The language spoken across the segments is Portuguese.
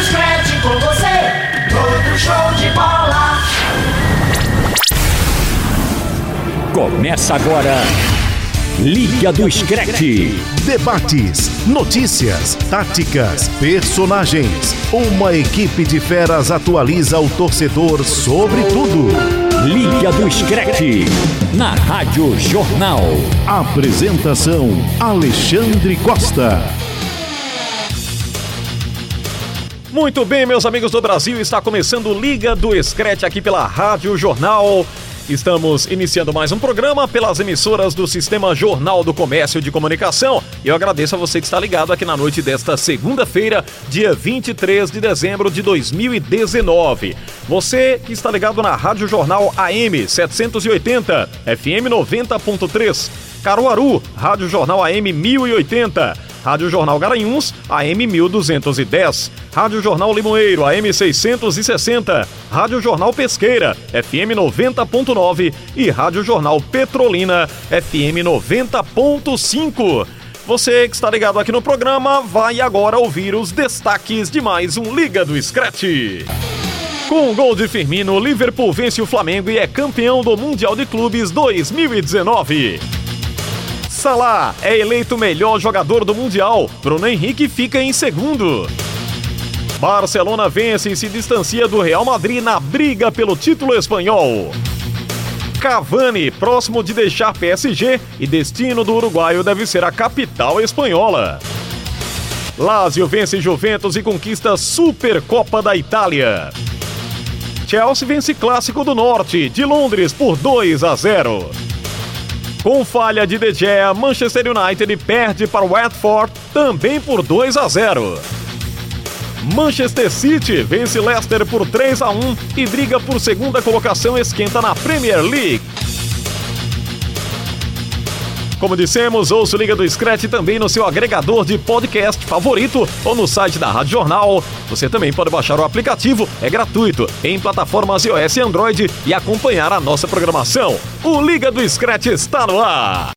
do Scratch com você, todo show de bola. Começa agora. Liga do Screte. Debates, notícias, táticas, personagens. Uma equipe de feras atualiza o torcedor sobre tudo. Liga do Screte. Na Rádio Jornal. Apresentação: Alexandre Costa. Muito bem, meus amigos do Brasil, está começando Liga do Screte aqui pela Rádio Jornal. Estamos iniciando mais um programa pelas emissoras do Sistema Jornal do Comércio de Comunicação. E eu agradeço a você que está ligado aqui na noite desta segunda-feira, dia 23 de dezembro de 2019. Você que está ligado na Rádio Jornal AM 780, FM 90.3, Caruaru, Rádio Jornal AM 1080. Rádio Jornal Garanhuns, AM 1210. Rádio Jornal Limoeiro, AM 660. Rádio Jornal Pesqueira, FM 90.9. E Rádio Jornal Petrolina, FM 90.5. Você que está ligado aqui no programa vai agora ouvir os destaques de mais um Liga do Scratch. Com o gol de Firmino, Liverpool vence o Flamengo e é campeão do Mundial de Clubes 2019. Salah é eleito melhor jogador do Mundial. Bruno Henrique fica em segundo. Barcelona vence e se distancia do Real Madrid na briga pelo título espanhol. Cavani, próximo de deixar PSG e destino do uruguaio deve ser a capital espanhola. Lazio vence Juventus e conquista Supercopa da Itália. Chelsea vence Clássico do Norte de Londres por 2 a 0. Com falha de De Gea, Manchester United perde para o Watford também por 2 a 0. Manchester City vence Leicester por 3 a 1 e briga por segunda colocação esquenta na Premier League. Como dissemos, ouça o Liga do Scratch também no seu agregador de podcast favorito ou no site da Rádio Jornal. Você também pode baixar o aplicativo, é gratuito, em plataformas iOS e Android e acompanhar a nossa programação. O Liga do Scratch está no ar.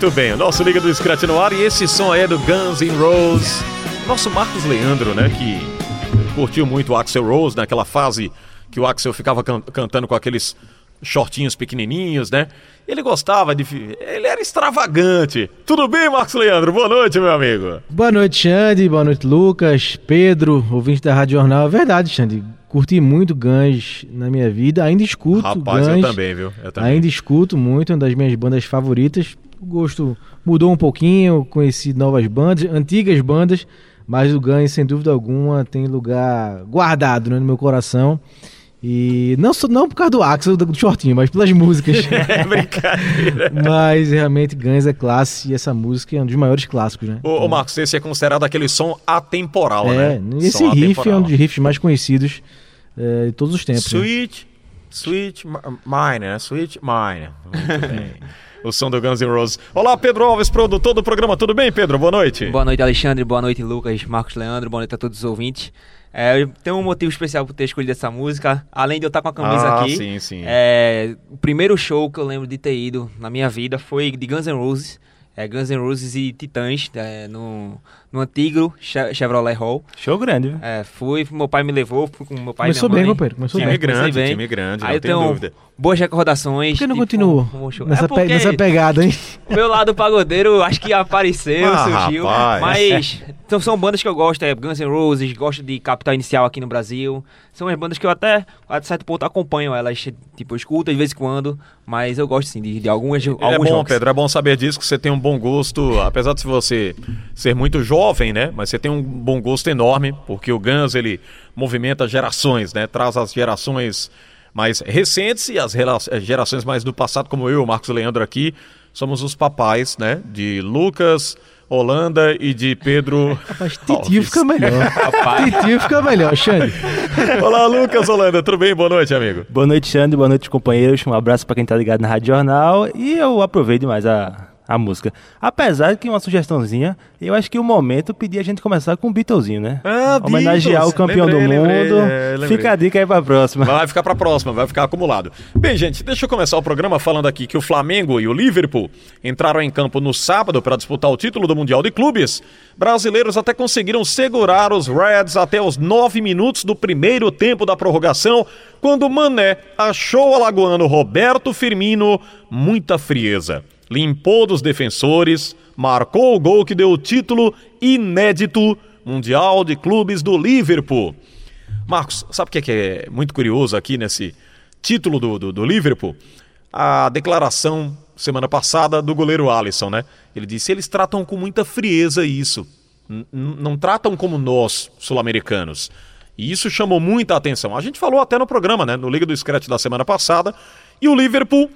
Muito bem, o nosso Liga do Scratch no ar e esse som aí é do Guns N' Roses. Nosso Marcos Leandro, né, que curtiu muito o Axel Rose naquela fase que o Axel ficava can cantando com aqueles shortinhos pequenininhos, né? Ele gostava de. Ele era extravagante. Tudo bem, Marcos Leandro? Boa noite, meu amigo. Boa noite, Xande. Boa noite, Lucas, Pedro, ouvinte da Rádio Jornal. É verdade, Xande. Curti muito Guns na minha vida. Ainda escuto Rapaz, Guns. eu também, viu? Eu também. Ainda escuto muito, uma das minhas bandas favoritas. O gosto mudou um pouquinho, conheci novas bandas, antigas bandas, mas o Guns, sem dúvida alguma, tem lugar guardado né, no meu coração. E não, só- não por causa do Axel, do shortinho, mas pelas músicas. É brincadeira. mas realmente Guns é classe e essa música é um dos maiores clássicos, né? Ô, ô, Marcos, esse é considerado aquele som atemporal, É, né? esse Som riff é atemporal. um dos riffs mais conhecidos é, de todos os tempos. né? Sweet, Sweet Mi- Mine, né? Sweet Mine. Muito bem. O som do Guns N' Roses. Olá, Pedro Alves, produtor do programa. Tudo bem, Pedro? Boa noite. Boa noite, Alexandre. Boa noite, Lucas, Marcos Leandro. Boa noite a todos os ouvintes. É, eu tenho um motivo especial por ter escolhido essa música. Além de eu estar com a camisa Ah, aqui. sim, sim. é, o primeiro show que eu lembro de ter ido na minha vida foi de Guns N' Roses. É, Guns N' Roses e Titãs é, no, no antigo Che- Chevrolet Hall. Show grande, viu? É, fui, meu pai me levou, fui com meu pai Começou e minha bem, mãe. companheiro. Começou Time bem. grande, bem. time grande, Aí não eu tenho tenho dúvida. boas recordações. Por que não tipo, continuou um nessa, é pe- nessa pegada, hein? meu lado pagodeiro acho que apareceu, Ah, surgiu. rapaz. Mas então, são bandas que eu gosto, é Guns N' Roses, gosto de Capital Inicial aqui no Brasil. São as bandas que eu até, a certo ponto, acompanho elas. Tipo, eu escuto de vez em quando, mas eu gosto sim de, de algumas, É alguns bom, rocks. Pedro, é bom saber disso, que você tem um bom gosto, apesar de você ser muito jovem, né? Mas você tem um bom gosto enorme, porque o Guns, ele movimenta gerações, né? Traz as gerações mais recentes e as eh, gerações mais do passado, como eu o Marcos Leandro aqui, somos os papais, né? De Lucas, Holanda e de Pedro... Mas titio fica melhor. titio fica melhor, Xande. Olá, Lucas, Holanda, tudo bem? Boa noite, amigo. Boa noite, Xande. Boa noite, companheiros. Um abraço pra quem tá ligado na Rádio Jornal. E eu aproveito demais a, a música. Apesar de que uma sugestãozinha, eu acho que o momento pedia a gente começar com o Beatlesinho, né? Ah, Homenagear Beatles. o campeão Lembrei, do lembrei, mundo. é, lembrei. Fica a dica aí pra próxima. Vai ficar pra próxima, vai ficar acumulado. Bem, gente, deixa eu começar o programa falando aqui que o Flamengo e o Liverpool entraram em campo no sábado para disputar o título do Mundial de Clubes. Brasileiros até conseguiram segurar os Reds até os nove minutos do primeiro tempo da prorrogação, quando o Mané achou o alagoano Roberto Firmino muita frieza. Limpou dos defensores, marcou o gol que deu o título inédito Mundial de Clubes do Liverpool. Marcos, sabe o que é, que é muito curioso aqui nesse título do, do, do Liverpool? A declaração semana passada do goleiro Alisson, né? Ele disse: eles tratam com muita frieza isso. N- n- não tratam como nós, sul-americanos. E isso chamou muita atenção. A gente falou até no programa, né? No Liga do Scratch da semana passada. E o Liverpool,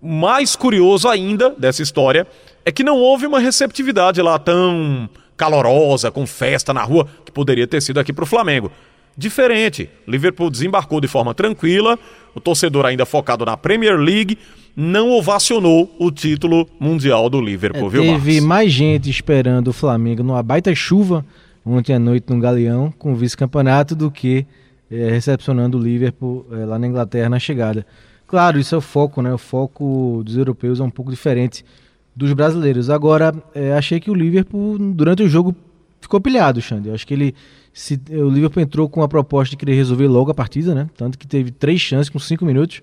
mais curioso ainda dessa história, é que não houve uma receptividade lá tão calorosa, com festa na rua, que poderia ter sido aqui para o Flamengo. Diferente, Liverpool desembarcou de forma tranquila, o torcedor ainda focado na Premier League não ovacionou o título mundial do Liverpool, viu, É, Teve Marcos? mais gente esperando o Flamengo numa baita chuva ontem à noite no Galeão com o vice-campeonato do que eh, recepcionando o Liverpool eh, lá na Inglaterra na chegada. Claro, isso é o foco, né? O foco dos europeus é um pouco diferente dos brasileiros. Agora, eh, achei que o Liverpool, durante o jogo, ficou pilhado, Xande. Eu acho que ele. Se, o Liverpool entrou com a proposta de querer resolver logo a partida, né? Tanto que teve três chances com cinco minutos.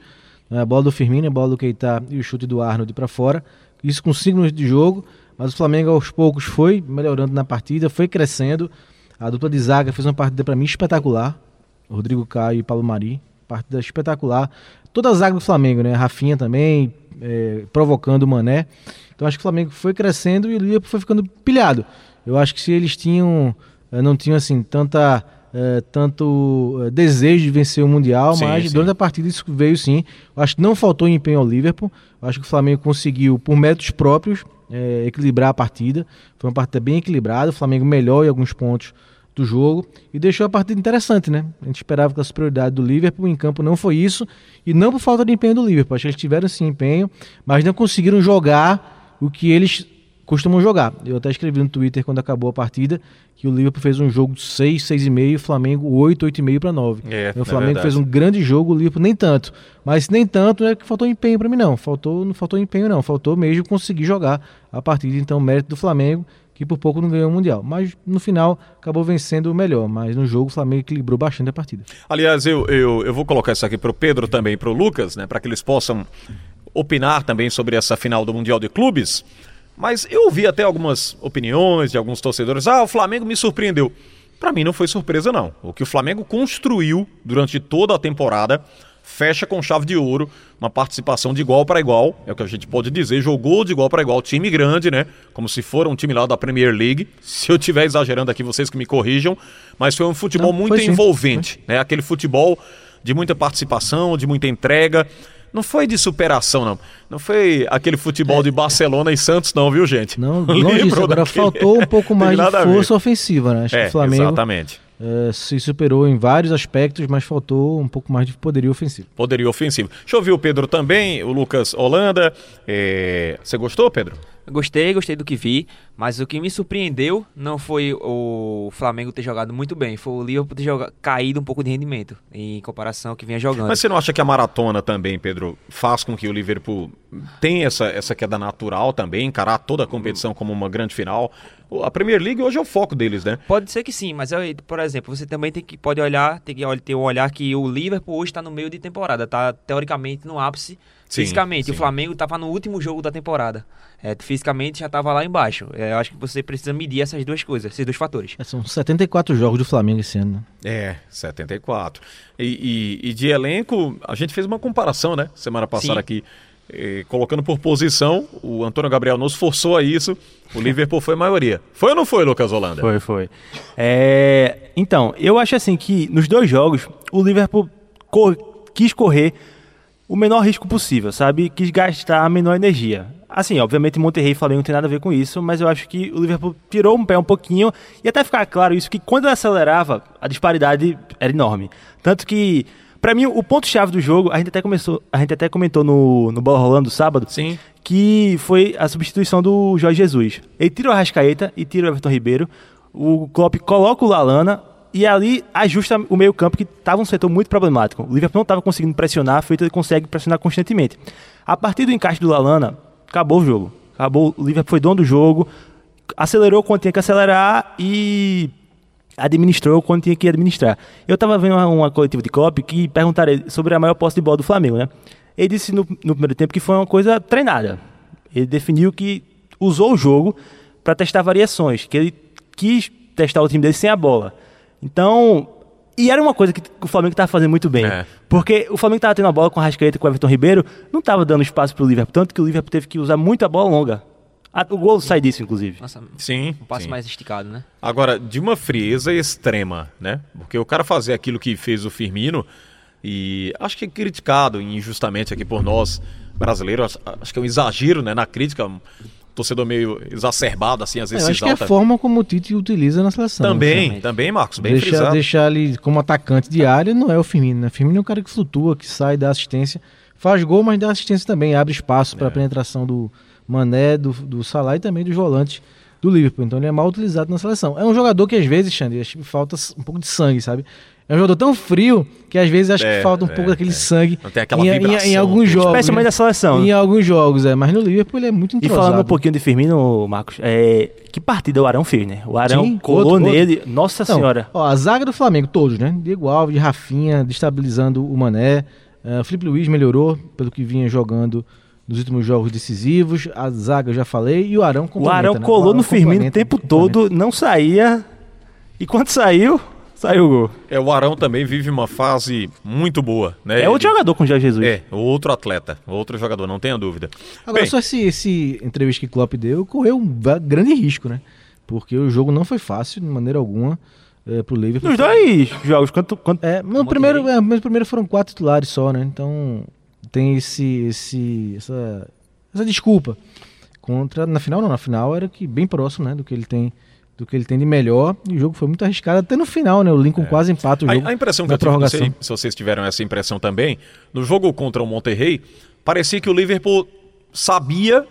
né? A bola do Firmino, a bola do Keita e o chute do Arnold para fora. Isso com cinco minutos de jogo. Mas o Flamengo aos poucos foi melhorando na partida, foi crescendo. A dupla de zaga fez uma partida para mim espetacular. Rodrigo Caio e Paulo Mari. Partida espetacular. Toda a zaga do Flamengo, né? Rafinha também, eh, provocando o Mané. Então acho que o Flamengo foi crescendo e o Liverpool foi ficando pilhado. Eu acho que se eles tinham, eh, não tinham assim tanta, eh, tanto eh, desejo de vencer o mundial, Sim, mas sim. durante a partida isso veio sim. Eu acho que não faltou empenho ao Liverpool. Eu acho que o Flamengo conseguiu, por méritos próprios, eh, equilibrar a partida. Foi uma partida bem equilibrada. O Flamengo melhor em alguns pontos do jogo e deixou a partida interessante, né? A gente esperava que a superioridade do Liverpool em campo não foi isso e não por falta de empenho do Liverpool. Acho que eles tiveram sim empenho, mas não conseguiram jogar o que eles costumam jogar. Eu até escrevi no Twitter quando acabou a partida que o Liverpool fez um jogo de 6, 6,5, o Flamengo 8, 8,5 para 9. É, o é Flamengo verdade. fez um grande jogo, o Liverpool nem tanto. Mas nem tanto é que faltou empenho para mim não. Faltou, não faltou empenho não, faltou mesmo conseguir jogar a partida, então mérito do Flamengo que por pouco não ganhou o Mundial. Mas no final acabou vencendo o melhor. Mas no jogo o Flamengo equilibrou bastante a partida. Aliás, eu, eu, eu vou colocar isso aqui para o Pedro também para o Lucas, né, para que eles possam opinar também sobre essa final do Mundial de Clubes. Mas eu ouvi até algumas opiniões de alguns torcedores. Ah, o Flamengo me surpreendeu. Para mim não foi surpresa não. O que o Flamengo construiu durante toda a temporada fecha com chave de ouro, uma participação de igual para igual, é o que a gente pode dizer, jogou de igual para igual, time grande, né? Como se for um time lá da Premier League. Se eu estiver exagerando aqui, vocês que me corrijam, mas foi um futebol Não, muito foi sim. envolvente, né? Aquele futebol de muita participação, de muita entrega. Não foi de superação, não. Não foi aquele futebol de Barcelona e Santos, não, viu, gente? É. Não, longe disso. Agora daquele- faltou um pouco mais de força ofensiva, né? Acho que É, o Flamengo exatamente. Eh, se superou em vários aspectos, mas faltou um pouco mais de poderio ofensivo. Poderio ofensivo. Deixa eu ouvir o Pedro também, o Lucas Holanda. É, Você gostou, Pedro? Gostei, gostei do que vi, Mas o que me surpreendeu não foi o Flamengo ter jogado muito bem, foi o Liverpool ter joga- caído um pouco de rendimento em comparação ao que vinha jogando. Mas você não acha que a maratona também, Pedro, faz com que o Liverpool tenha essa, essa queda natural também, encarar toda a competição como uma grande final? A Premier League hoje é o foco deles, né? Pode ser que sim, mas por exemplo, você também tem que pode olhar, tem que ter um olhar que o Liverpool hoje está no meio de temporada, tá teoricamente no ápice Sim, fisicamente. sim. O Flamengo estava no último jogo da temporada. É, fisicamente já estava lá embaixo. É, eu acho que você precisa medir essas duas coisas, esses dois fatores. É, São 74 jogos do Flamengo esse ano. né? É, 74. E, e- e de elenco, a gente fez uma comparação, né? Semana passada Sim. aqui, eh, colocando por posição, o Antônio Gabriel nos forçou a isso. O Liverpool foi maioria. Foi ou não foi, Lucas Holanda? Foi, foi. É, então, eu acho assim que nos dois jogos o Liverpool cor- quis correr o menor risco possível, sabe? Quis gastar a menor energia. Assim, obviamente Monterrey e Flamengo não tem nada a ver com isso, mas eu acho que o Liverpool tirou um pé um pouquinho e até ficar claro isso que quando ele acelerava, a disparidade era enorme. Tanto que Pra mim, o ponto-chave do jogo, a gente até, começou, a gente até comentou no, no Bola Rolando sábado, Sim. que foi a substituição do Jorge Jesus. Ele tira o Arrascaeta e tira o Everton Ribeiro. O Klopp coloca o Lalana e ali ajusta o meio-campo que estava um setor muito problemático. O Liverpool não estava conseguindo pressionar, feito ele consegue pressionar constantemente. A partir do encaixe do Lalana, acabou o jogo. Acabou, o Liverpool foi dono do jogo, acelerou quando tinha que acelerar e administrou quando tinha que administrar. Eu estava vendo uma, uma coletiva de Klopp que perguntaram sobre a maior posse de bola do Flamengo, né? Ele disse no, no primeiro tempo que foi uma coisa treinada. Ele definiu que usou o jogo para testar variações, que ele quis testar o time dele sem a bola. Então, e era uma coisa que o Flamengo estava fazendo muito bem. É. Porque o Flamengo estava tendo a bola com o Rascaeta e com o Everton Ribeiro, não estava dando espaço para o Liverpool, tanto que o Liverpool teve que usar muito a bola longa. O gol sai disso, inclusive. Nossa, Sim. um passe sim. mais esticado, né? Agora, de uma frieza extrema, né? Porque o cara fazer aquilo que fez o Firmino, e acho que é criticado injustamente aqui por nós brasileiros, acho- que é um exagero, né? Na crítica, torcedor meio exacerbado, assim, às É, vezes se acho que é a exalta. forma como o Tite utiliza na seleção. Também, Sim. também, Marcos, bem Deixar, frisado. deixar ele como atacante de área não é o Firmino, né? O Firmino é um cara que flutua, que sai, dá assistência, faz gol, mas dá assistência também, abre espaço para a penetração do Mané, do, do Salah e também dos volantes do Liverpool. Então ele é mal utilizado na seleção. É um jogador que às vezes, Xande, falta um pouco de sangue, sabe? É um jogador tão frio que às vezes acho É, que falta um é, pouco daquele é. sangue Não tem aquela em, em- vibração, em alguns tudo. jogos. Especialmente né? da seleção. Em alguns jogos, é. Mas no Liverpool ele é muito E entrosado. falando um pouquinho de Firmino, Marcos, é, que partida o Arão fez, né? O Arão Sim, colou outro- nele. Nossa Então, senhora. Ó, a zaga do Flamengo, todos, né? Diego Alves, Rafinha, destabilizando o Mané. Uh, Felipe Luiz melhorou pelo que vinha jogando nos últimos jogos decisivos. A zaga eu já falei. E o Arão O Arão né? colou O Arão no Firmino o tempo todo, não saía. E quando saiu, saiu o gol. É, o Arão também vive uma fase muito boa, né? É outro Ele- jogador com o Jorge Jesus. É, outro atleta, outro jogador, não tenha dúvida. Agora, Bem, só esse, esse entrevista que o Klopp deu correu um grande risco, né? Porque o jogo não foi fácil, de maneira alguma, é, pro Liverpool. Nos dois jogos, quanto, quanto É, no Monterrey. primeiro, é, mas no primeiro foram quatro titulares só, né? Então tem esse, esse, essa, essa desculpa contra na final não, na final era que bem próximo, né, do que ele tem, do que ele tem de melhor. E o jogo foi muito arriscado até no final, né? O Lincoln quase empata o É. A, jogo. a impressão que eu prorrogação. se vocês tiveram essa impressão também, no jogo contra o Monterrey, parecia que o Liverpool sabia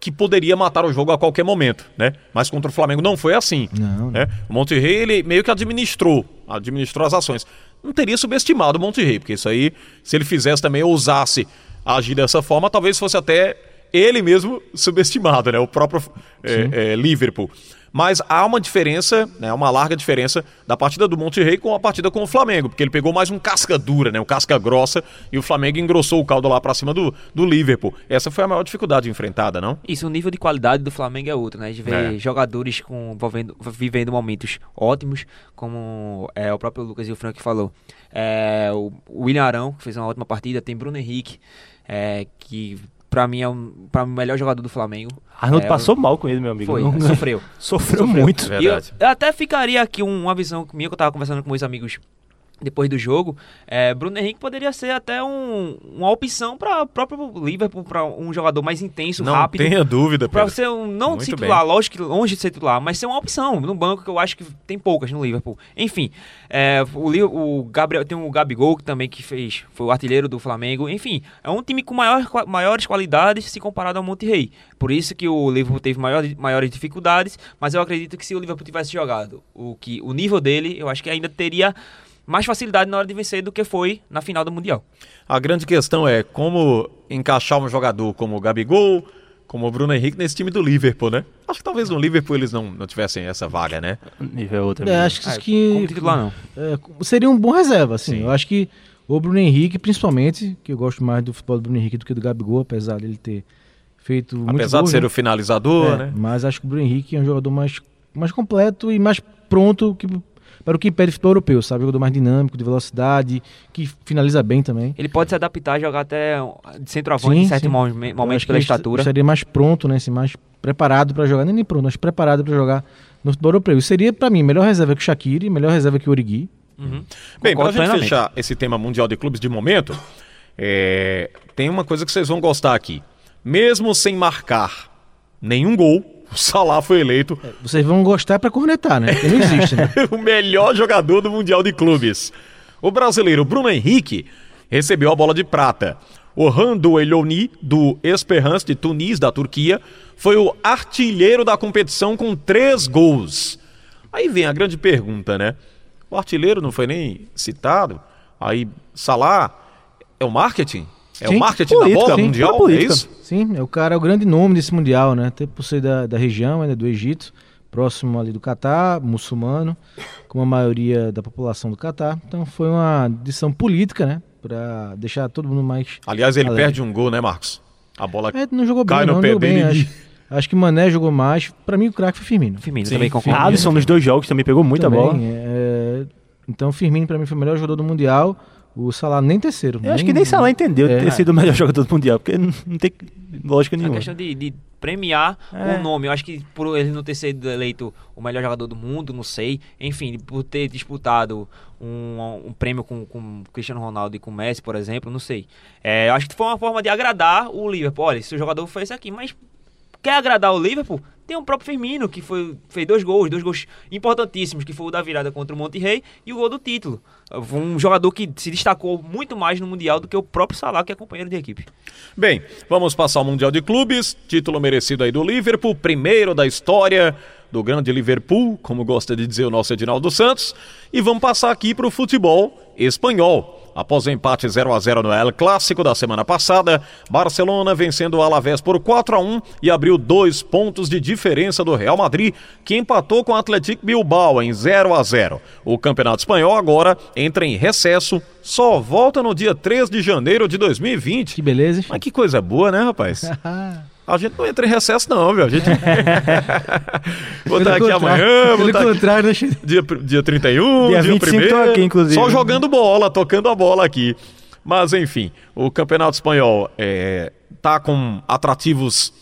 que poderia matar o jogo a qualquer momento, né? Mas contra o Flamengo não foi assim. Não, né? O Monterrey, ele meio que administrou, administrou as ações. Não teria subestimado o Monterrey, porque isso aí, se ele fizesse também, ousasse agir dessa forma, talvez fosse até ele mesmo subestimado, né? O próprio é, é, Liverpool. Mas há uma diferença, né, uma larga diferença da partida do Monterrey com a partida com o Flamengo, porque ele pegou mais um casca dura, né, um casca grossa, e o Flamengo engrossou o caldo lá pra cima do, do Liverpool. Essa foi a maior dificuldade enfrentada, não? Isso, o nível de qualidade do Flamengo é outro, né? De ver É. jogadores com, envolvendo- vivendo momentos ótimos, como é, o próprio Lucas e o Frank falou. É, o o William Arão, que fez uma ótima partida, tem Bruno Henrique, é, que pra mim é um, pra mim, o melhor jogador do Flamengo. Arnold É, passou mal com ele, meu amigo. Foi, Não- sofreu. Sofreu muito. É E eu, verdade. eu até ficaria aqui um- uma visão minha que eu tava conversando com meus amigos depois do jogo, é, Bruno Henrique poderia ser até um, uma opção para o próprio Liverpool, para um jogador mais intenso, Não rápido. tenha dúvida, Para ser um, não Muito titular, bem. lógico que longe de ser titular, mas ser uma opção no banco que eu acho que tem poucas no Liverpool. Enfim, é, o, o Gabriel tem o Gabigol que também que fez, foi o artilheiro do Flamengo. Enfim, é um time com maior, maiores qualidades se comparado ao Monterrey. Por isso que o Liverpool teve maior, maiores dificuldades, mas eu acredito que se o Liverpool tivesse jogado o que o nível dele, eu acho que ainda teria mais facilidade na hora de vencer do que foi na final do Mundial. A grande questão é como encaixar um jogador como o Gabigol, como o Bruno Henrique nesse time do Liverpool, né? Acho que talvez no Liverpool eles não, não tivessem essa vaga, né? Nível outro. É, acho que, Ah, que como titular não. é, seria um bom reserva, assim. Sim. Eu acho que o Bruno Henrique, principalmente, que eu gosto mais do futebol do Bruno Henrique do que do Gabigol, apesar dele ter feito muito Apesar de ser né? o finalizador, É, né? Mas acho que o Bruno Henrique é um jogador mais, mais completo e mais pronto que, para o que pede futebol europeu, sabe? Jogador mais dinâmico, de velocidade, que finaliza bem também. Ele pode se adaptar, jogar até de centroavante em certo mo- Eu momento acho que pela ele estatura. Estaria mais pronto, né? Assim, mais preparado para jogar, nem, nem pronto, mas preparado para jogar no futebol europeu. Isso seria, para mim, melhor reserva que o Shaqiri, melhor reserva que o Origi. Uhum. Bem, para a gente fechar esse tema mundial de clubes de momento, é, tem uma coisa que vocês vão gostar aqui. Mesmo sem marcar nenhum gol, o Salah foi eleito Vocês vão gostar para cornetar, né? Porque não existe, né? o melhor jogador do Mundial de Clubes. O brasileiro Bruno Henrique recebeu a bola de prata. O Rando Eloni, do Esperance de Tunis, da Turquia, foi o artilheiro da competição com três gols. Aí vem a grande pergunta, né? O artilheiro não foi nem citado. Aí, Salah, é o marketing? É Sim, o marketing política, da bola sim, mundial? política. É isso? Sim, é o cara, é o grande nome desse Mundial, né? Até por ser da, da região, né? do Egito, próximo ali do Catar, muçulmano, como a maioria da população do Catar. Então foi uma decisão política, né? Para deixar todo mundo mais. Aliás, ele Alegre. perde um gol, né, Marcos? A bola É, não jogou bem, Cai no não, pé jogou bem. dele Acho, acho que Mané jogou mais. Pra mim, o craque foi Firmino. Firmino Sim, também concordo. Firmino. Alisson nos dois jogos também pegou muita Também, bola. é, então, Firmino pra mim foi o melhor jogador do Mundial. O Salah nem terceiro. Eu acho que nem Salah entendeu É. ter sido o melhor jogador do Mundial, porque não, não tem lógica É uma nenhuma. questão de, de premiar É. o nome. Eu acho que por ele não ter sido eleito o melhor jogador do mundo, não sei. Enfim, por ter disputado um, um prêmio com, com Cristiano Ronaldo e com Messi, por exemplo, não sei. É, eu acho que foi uma forma de agradar o Liverpool. Olha, se o jogador foi esse aqui, mas quer agradar o Liverpool? Tem o próprio Firmino, que foi, fez dois gols, dois gols importantíssimos, que foi o da virada contra o Monterrey e o gol do título. Um jogador que se destacou muito mais no Mundial do que o próprio Salah, que é companheiro de equipe. Bem, vamos passar ao Mundial de Clubes, título merecido aí do Liverpool, primeiro da história do grande Liverpool, como gosta de dizer o nosso Edinaldo Santos, e vamos passar aqui para o futebol espanhol. Após o empate 0 a 0 no El Clássico da semana passada, Barcelona vencendo o Alavés por 4 a 1 e abriu dois pontos de diferença do Real Madrid, que empatou com o Atlético Bilbao em 0 a 0. O Campeonato Espanhol agora entra em recesso, só volta no dia 3 de janeiro de 2020. Que beleza, hein? Mas que coisa boa, né, rapaz? A gente não entra em recesso, não, viu? A gente. vou estar aqui amanhã, vou Pelo estar aqui contrário, né, Chico? dia, dia 31, Dia dia 25 1 tô aqui, inclusive. Só jogando bola, tocando a bola aqui. Mas, enfim, o Campeonato Espanhol é, tá com atrativos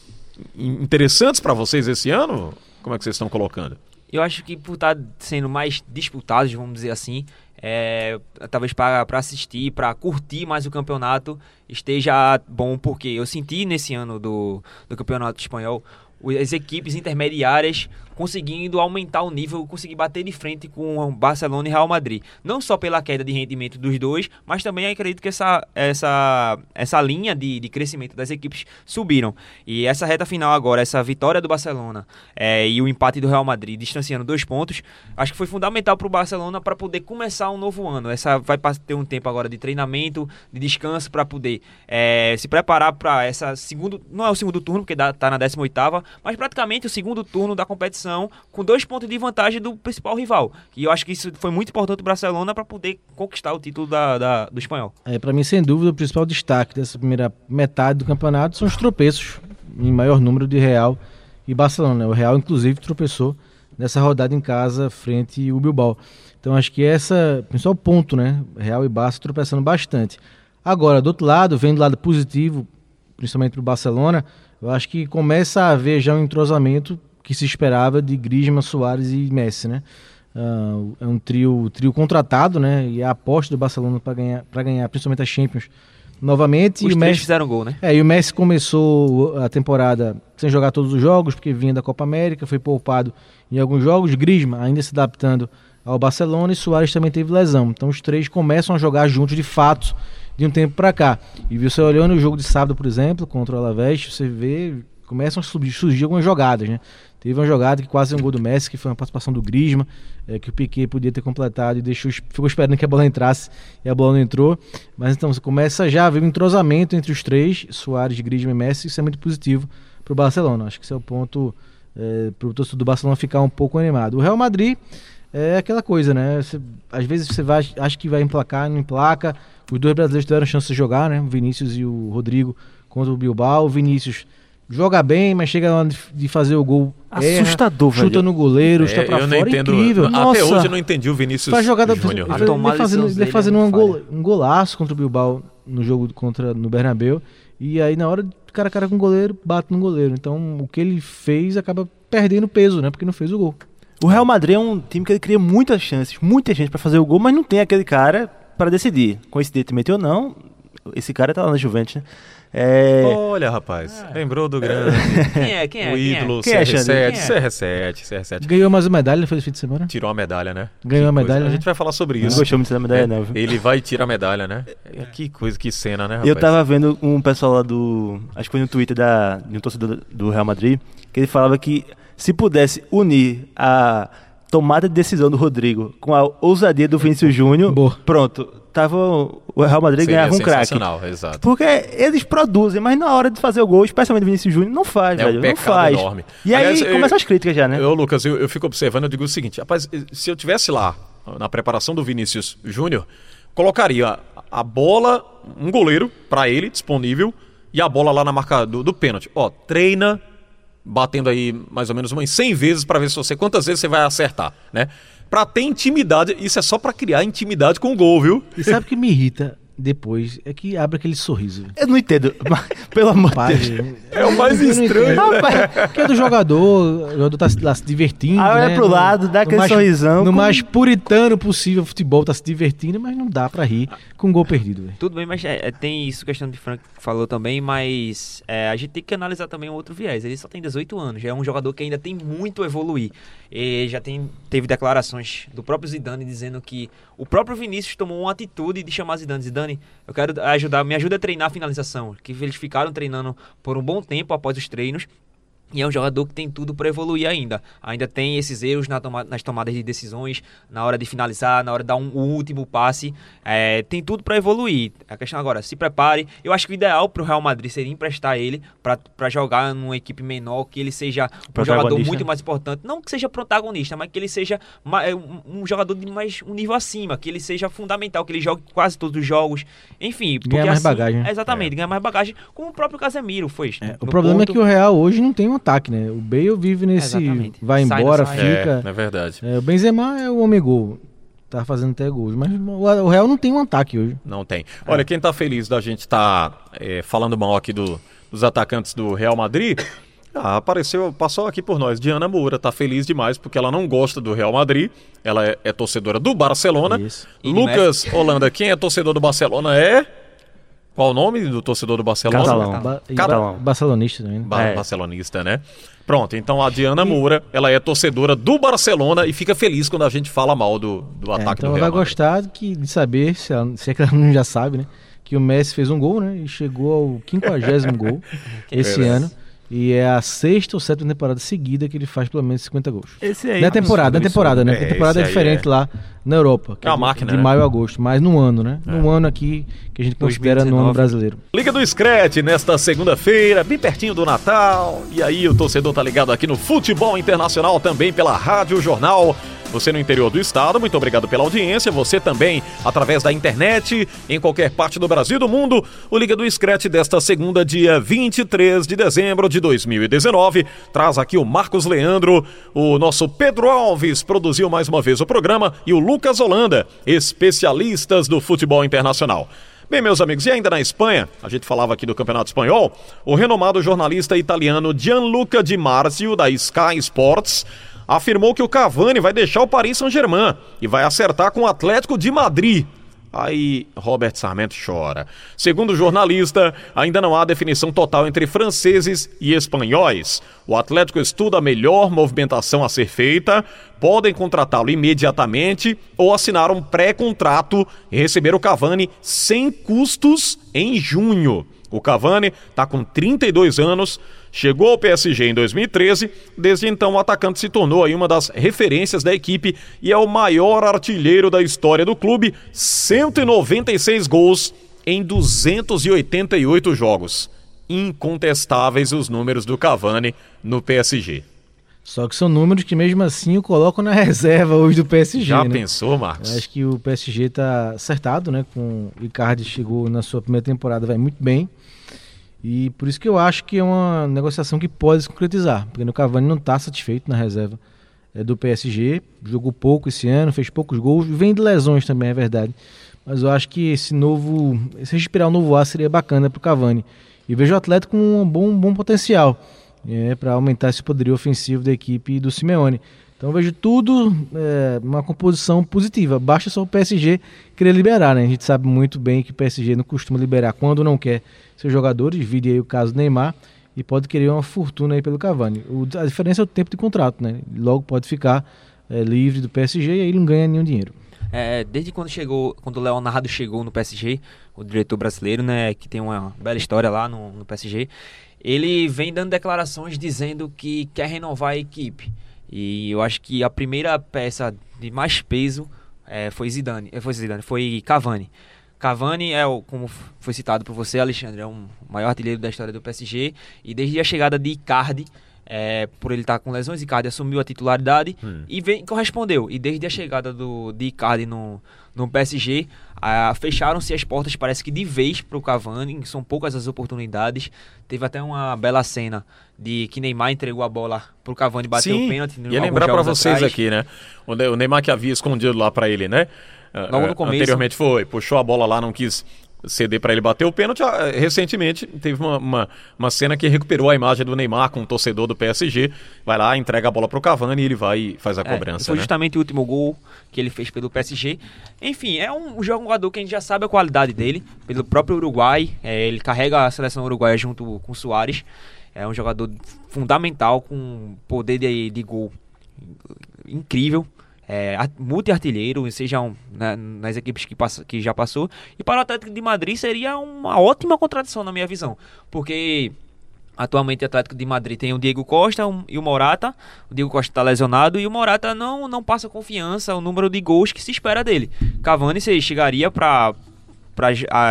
in- interessantes para vocês esse ano? Como é que vocês estão colocando? Eu acho que por estar sendo mais disputados, vamos dizer assim, é, talvez para assistir, para curtir mais o campeonato, esteja bom, porque eu senti nesse ano do, do campeonato espanhol as equipes intermediárias conseguindo aumentar o nível, conseguir bater de frente com o Barcelona e Real Madrid. Não só pela queda de rendimento dos dois, mas também acredito que essa, essa, essa linha de, de crescimento das equipes subiram. E essa reta final agora, essa vitória do Barcelona é, e o empate do Real Madrid, distanciando dois pontos, acho que foi fundamental para o Barcelona para poder começar um novo ano. Essa vai ter um tempo agora de treinamento, de descanso para poder é, se preparar para essa segundo, não é o segundo turno porque está na 18 oitava, mas praticamente o segundo turno da competição com dois pontos de vantagem do principal rival. E eu acho que isso foi muito importante para o Barcelona para poder conquistar o título da, da- do espanhol. É, para mim, sem dúvida, o principal destaque dessa primeira metade do campeonato são os tropeços em maior número de Real e Barcelona. né? O Real, inclusive, tropeçou nessa rodada em casa frente ao Bilbao. Então, acho que essa é o principal ponto, né? Real e Barça tropeçando bastante. Agora, do outro lado, vem do lado positivo, principalmente para o Barcelona, eu acho que começa a haver já um entrosamento que se esperava de Griezmann, Soares e Messi, né? ah, é um trio, trio contratado, né? E a aposta do Barcelona para ganhar, para ganhar, principalmente a Champions, novamente. Os e o três Messi, fizeram gol, né? é, e o Messi começou a temporada sem jogar todos os jogos, porque vinha da Copa América, foi poupado em alguns jogos. Griezmann ainda se adaptando ao Barcelona e Soares também teve lesão. Então os três começam a jogar juntos de fato de um tempo para cá. E você olhando o jogo de sábado, por exemplo, contra o Alavés, você vê começam a surgir algumas jogadas, né? Teve uma jogada que quase é um gol do Messi, que foi uma participação do Griezmann, é, que o Piquet podia ter completado e deixou, ficou esperando que a bola entrasse e a bola não entrou. Mas então começa já a ver um entrosamento entre os três, Soares, Griezmann e Messi, isso é muito positivo para o Barcelona. Acho que esse é o ponto é, para o torcedor do Barcelona ficar um pouco animado. O Real Madrid é aquela coisa, né? Você- às vezes você vai, acha que vai emplacar, não emplaca. Os dois brasileiros tiveram chance de jogar, né? O Vinícius e o Rodrigo contra o Bilbao. O Vinícius joga bem, mas chega na hora de- fazer o gol. erra, Assustador, velho. Chuta no goleiro, chuta É, pra eu fora. não entendo. Incrível. Até Nossa, hoje eu não entendi o Vinícius faz jogada. Júnior. Ele, ele de fazendo, ele fazendo um, gol, um golaço contra o Bilbao no jogo contra no Bernabéu. E aí, na hora cara a cara com o goleiro, bate no goleiro. Então, o que ele fez acaba perdendo peso, né? Porque não fez o gol. O Real Madrid é um time que ele cria muitas chances, muita gente pra fazer o gol, mas não tem aquele cara pra decidir. Coincidentemente ou não, esse cara tá lá na Juventus, né? É, Olha, rapaz, lembrou do grande. Quem é? Quem é? o Quem é? ídolo Quem é, CR7, Xander? CR7, CR7. Ganhou mais uma medalha, foi esse fim de semana? Tirou a medalha, né? Ganhou Que a coisa. medalha, A né? gente vai falar sobre não isso. gostou muito da medalha, É, não. Ele vai tirar a medalha, né? É, Que coisa, que cena, né, rapaz? Eu tava vendo um pessoal lá do. Acho que foi no Twitter da, de um torcedor do Real Madrid, que ele falava que se pudesse unir a tomada de decisão do Rodrigo com a ousadia do Vinícius Júnior, Boa. pronto. Tava o Real Madrid Seria ganhava um craque. exato. Porque eles produzem, mas na hora de fazer o gol, especialmente o Vinícius Júnior, não faz, É um velho. não pecado faz. enorme. E Aliás, aí eu- começam as críticas já, né? Eu, Lucas, eu, eu fico observando, eu digo o seguinte, rapaz, se eu tivesse lá na preparação do Vinícius Júnior, colocaria a bola, um goleiro pra ele disponível e a bola lá na marca do, do pênalti. Ó, treina batendo aí mais ou menos umas 100 vezes pra ver se você quantas vezes você vai acertar, né? Pra ter intimidade, isso é só pra criar intimidade com o gol, viu? E sabe o que me irrita depois? É que abre aquele sorriso. Eu não entendo, mas, pelo amor de Deus. É o mais estranho, né? Rapaz, Que é do jogador, o jogador tá se- lá se divertindo. Ah, olha né? pro lado, dá no aquele mais- sorrisão, No com- mais puritano possível, o futebol tá se divertindo, mas não dá pra rir com um gol perdido, velho. Tudo bem, mas é, é, tem isso, questão de Frank falou também, mas é, a gente tem que analisar também um outro viés. Ele só tem 18 anos, já é um jogador que ainda tem muito a evoluir. E já tem, teve declarações do próprio Zidane dizendo que o próprio Vinícius tomou uma atitude de chamar Zidane. Zidane, eu quero ajudar, me ajuda a treinar a finalização. Que eles ficaram treinando por um bom tempo após os treinos. E é um jogador que tem tudo para evoluir ainda. Ainda tem esses erros na toma- nas tomadas de decisões, na hora de finalizar, na hora de dar um, último passe. É, tem tudo para evoluir. A questão agora, se prepare. Eu acho que o ideal para o Real Madrid seria emprestar ele para jogar numa equipe menor, que ele seja um jogador muito mais importante. Não que seja protagonista, mas que ele seja é, um, jogador de mais um nível acima, que ele seja fundamental, que ele jogue quase todos os jogos. Enfim, porque Ganhar mais assim- bagagem? Exatamente, ganhar mais bagagem, como o próprio Casemiro foi. É, o problema é Porto. que o Real hoje não tem um ataque, né? O Bale vive nesse. Exatamente. Vai Sai, embora, sai. fica. É, é verdade. É, o Benzema é o homem gol. Tá fazendo até gols. Mas o Real não tem um ataque hoje. Não tem. Olha, quem tá feliz da gente tá é, falando mal aqui do- dos atacantes do Real Madrid, ah, apareceu, passou aqui por nós. Diana Moura tá feliz demais porque ela não gosta do Real Madrid. Ela é, é torcedora do Barcelona. Isso. Lucas Holanda, quem é torcedor do Barcelona é. Qual o nome do torcedor do Barcelona? Catalão. Ba Catalão. ba- Barcelonista também. né? Ba- É. Barcelonista, né? Pronto, então a Diana Moura, ela é torcedora do Barcelona e fica feliz quando a gente fala mal do, do É, ataque então do ela vai Real gostar de, que, de saber, se, ela, se é que ela não já sabe, né? Que o Messi fez um gol, né? E chegou ao 50 gol esse ano. E é a sexta ou sétima temporada seguida que ele faz pelo menos 50 gols. Esse aí. Na temporada, na absurdo, temporada, né? Porque a temporada É, é diferente lá na Europa. que É uma de- máquina, De né? maio a agosto, mas no ano, né? No ano aqui que a gente considera no ano 2019. brasileiro. Liga do Screte nesta segunda-feira, bem pertinho do Natal. E aí o torcedor tá ligado aqui no Futebol Internacional também pela Rádio Jornal. Você no interior do estado, muito obrigado pela audiência. Você também através da internet, em qualquer parte do Brasil e do mundo. O Liga do Screte desta segunda, dia 23 de dezembro de 2019, traz aqui o Marcos Leandro, o nosso Pedro Alves produziu mais uma vez o programa e o Lucas Holanda, especialistas do futebol internacional. Bem, meus amigos, e ainda na Espanha, a gente falava aqui do Campeonato Espanhol, o renomado jornalista italiano Gianluca Di Marzio, da Sky Sports, afirmou que o Cavani vai deixar o Paris Saint-Germain e vai acertar com o Atlético de Madrid. Aí Robert Sarmento chora. Segundo o jornalista, ainda não há definição total entre franceses e espanhóis. O Atlético estuda a melhor movimentação a ser feita, podem contratá-lo imediatamente ou assinar um pré-contrato e receber o Cavani sem custos em junho. O Cavani está com 32 anos, chegou ao PSG em 2013, desde então o atacante se tornou aí uma das referências da equipe e é o maior artilheiro da história do clube, 196 gols em 288 jogos. Incontestáveis os números do Cavani no PSG. Só que são números que mesmo assim o colocam na reserva hoje do PSG. Já né? pensou, Marcos? Acho que o PSG está acertado, né? Com o Icardi chegou na sua primeira temporada, vai muito bem. E por isso que eu acho que é uma negociação que pode se concretizar, porque o Cavani não está satisfeito na reserva é, do PSG, jogou pouco esse ano, fez poucos gols, vem de lesões também, é verdade. Mas eu acho que esse novo, esse respirar um novo ar seria bacana para o Cavani. E vejo o Atlético com um bom, um bom potencial é, para aumentar esse poderio ofensivo da equipe do Simeone. Então vejo tudo é, uma composição positiva. Basta só o PSG querer liberar, né? A gente sabe muito bem que o PSG não costuma liberar quando não quer seus jogadores. Vide aí o caso do Neymar e pode querer uma fortuna aí pelo Cavani. O, a diferença é o tempo de contrato, né? Logo pode ficar é, livre do PSG e aí não ganha nenhum dinheiro. É, desde quando chegou, quando o Leonardo chegou no PSG, o diretor brasileiro, né, que tem uma bela história lá no, no PSG, ele vem dando declarações dizendo que quer renovar a equipe. E eu acho que a primeira peça de mais peso é, foi Zidane, foi Zidane, foi Cavani. Cavani é, o, como foi citado por você, Alexandre, é o maior artilheiro da história do PSG e desde a chegada de Icardi, é, por ele estar com lesões, Icardi assumiu a titularidade hum. e vem, correspondeu. E desde a chegada do, de Icardi no, no PSG, fecharam-se as portas, parece que de vez para o Cavani, são poucas as oportunidades. Teve até uma bela cena de que Neymar entregou a bola para o Cavani bater Sim, o pênalti. Ia lembrar para vocês atrás. aqui, né? O Neymar que havia escondido lá para ele, né? Logo no começo. Anteriormente foi, puxou a bola lá, não quis ceder para ele bater o pênalti. Ah, recentemente teve uma, uma, uma, cena que recuperou a imagem do Neymar com o torcedor do PSG. Vai lá, entrega a bola para o Cavani e ele vai e faz a é, cobrança. Foi né? justamente o último gol que ele fez pelo PSG. Enfim, é um jogador que a gente já sabe a qualidade dele, pelo próprio Uruguai. É, ele carrega a seleção uruguaia junto com o Soares. É um jogador fundamental, com poder de, de gol incrível é, multi-artilheiro, sejam né, nas equipes que, passa, que já passou. E para o Atlético de Madrid seria uma ótima contradição, na minha visão. Porque atualmente o Atlético de Madrid tem o Diego Costa um, e o Morata. O Diego Costa está lesionado e o Morata não, não passa confiança o número de gols que se espera dele. Cavani chegaria para para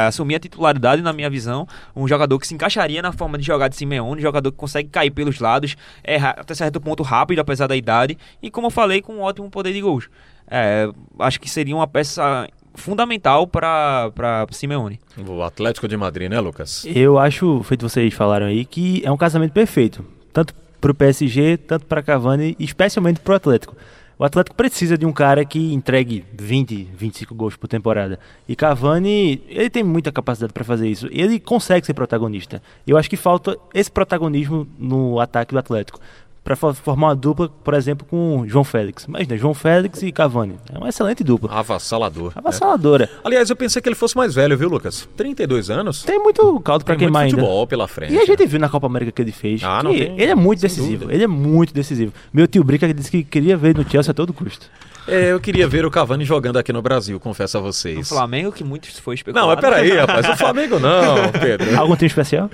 assumir a titularidade, na minha visão, um jogador que se encaixaria na forma de jogar de Simeone, um jogador que consegue cair pelos lados, é até certo ponto rápido, apesar da idade, e como eu falei, com um ótimo poder de gols. É, acho que seria uma peça fundamental para Simeone. O Atlético de Madrid, né, Lucas? Eu acho, feito vocês falaram aí, que é um casamento perfeito, tanto para o PSG, tanto para Cavani, especialmente para o Atlético. O Atlético precisa de um cara que entregue 20, 25 gols por temporada. E Cavani, ele tem muita capacidade para fazer isso. Ele consegue ser protagonista. Eu acho que falta esse protagonismo no ataque do Atlético para formar uma dupla, por exemplo, com João Félix. Imagina, João Félix e Cavani. É uma excelente dupla. Avassalador. Avassaladora. É. Aliás, eu pensei que ele fosse mais velho, viu, Lucas? 32 anos. Tem muito caldo para queimar muito futebol ainda. pela frente. E a gente viu na Copa América que ele fez. Ah, não tem, ele é muito decisivo. Dúvida. Ele é muito decisivo. Meu tio Brica disse que queria ver no Chelsea a todo custo. É, eu queria ver o Cavani jogando aqui no Brasil, confesso a vocês. O Flamengo, que muitos foi especulado. Não, mas peraí, rapaz. O Flamengo não, Pedro. Algum time especial?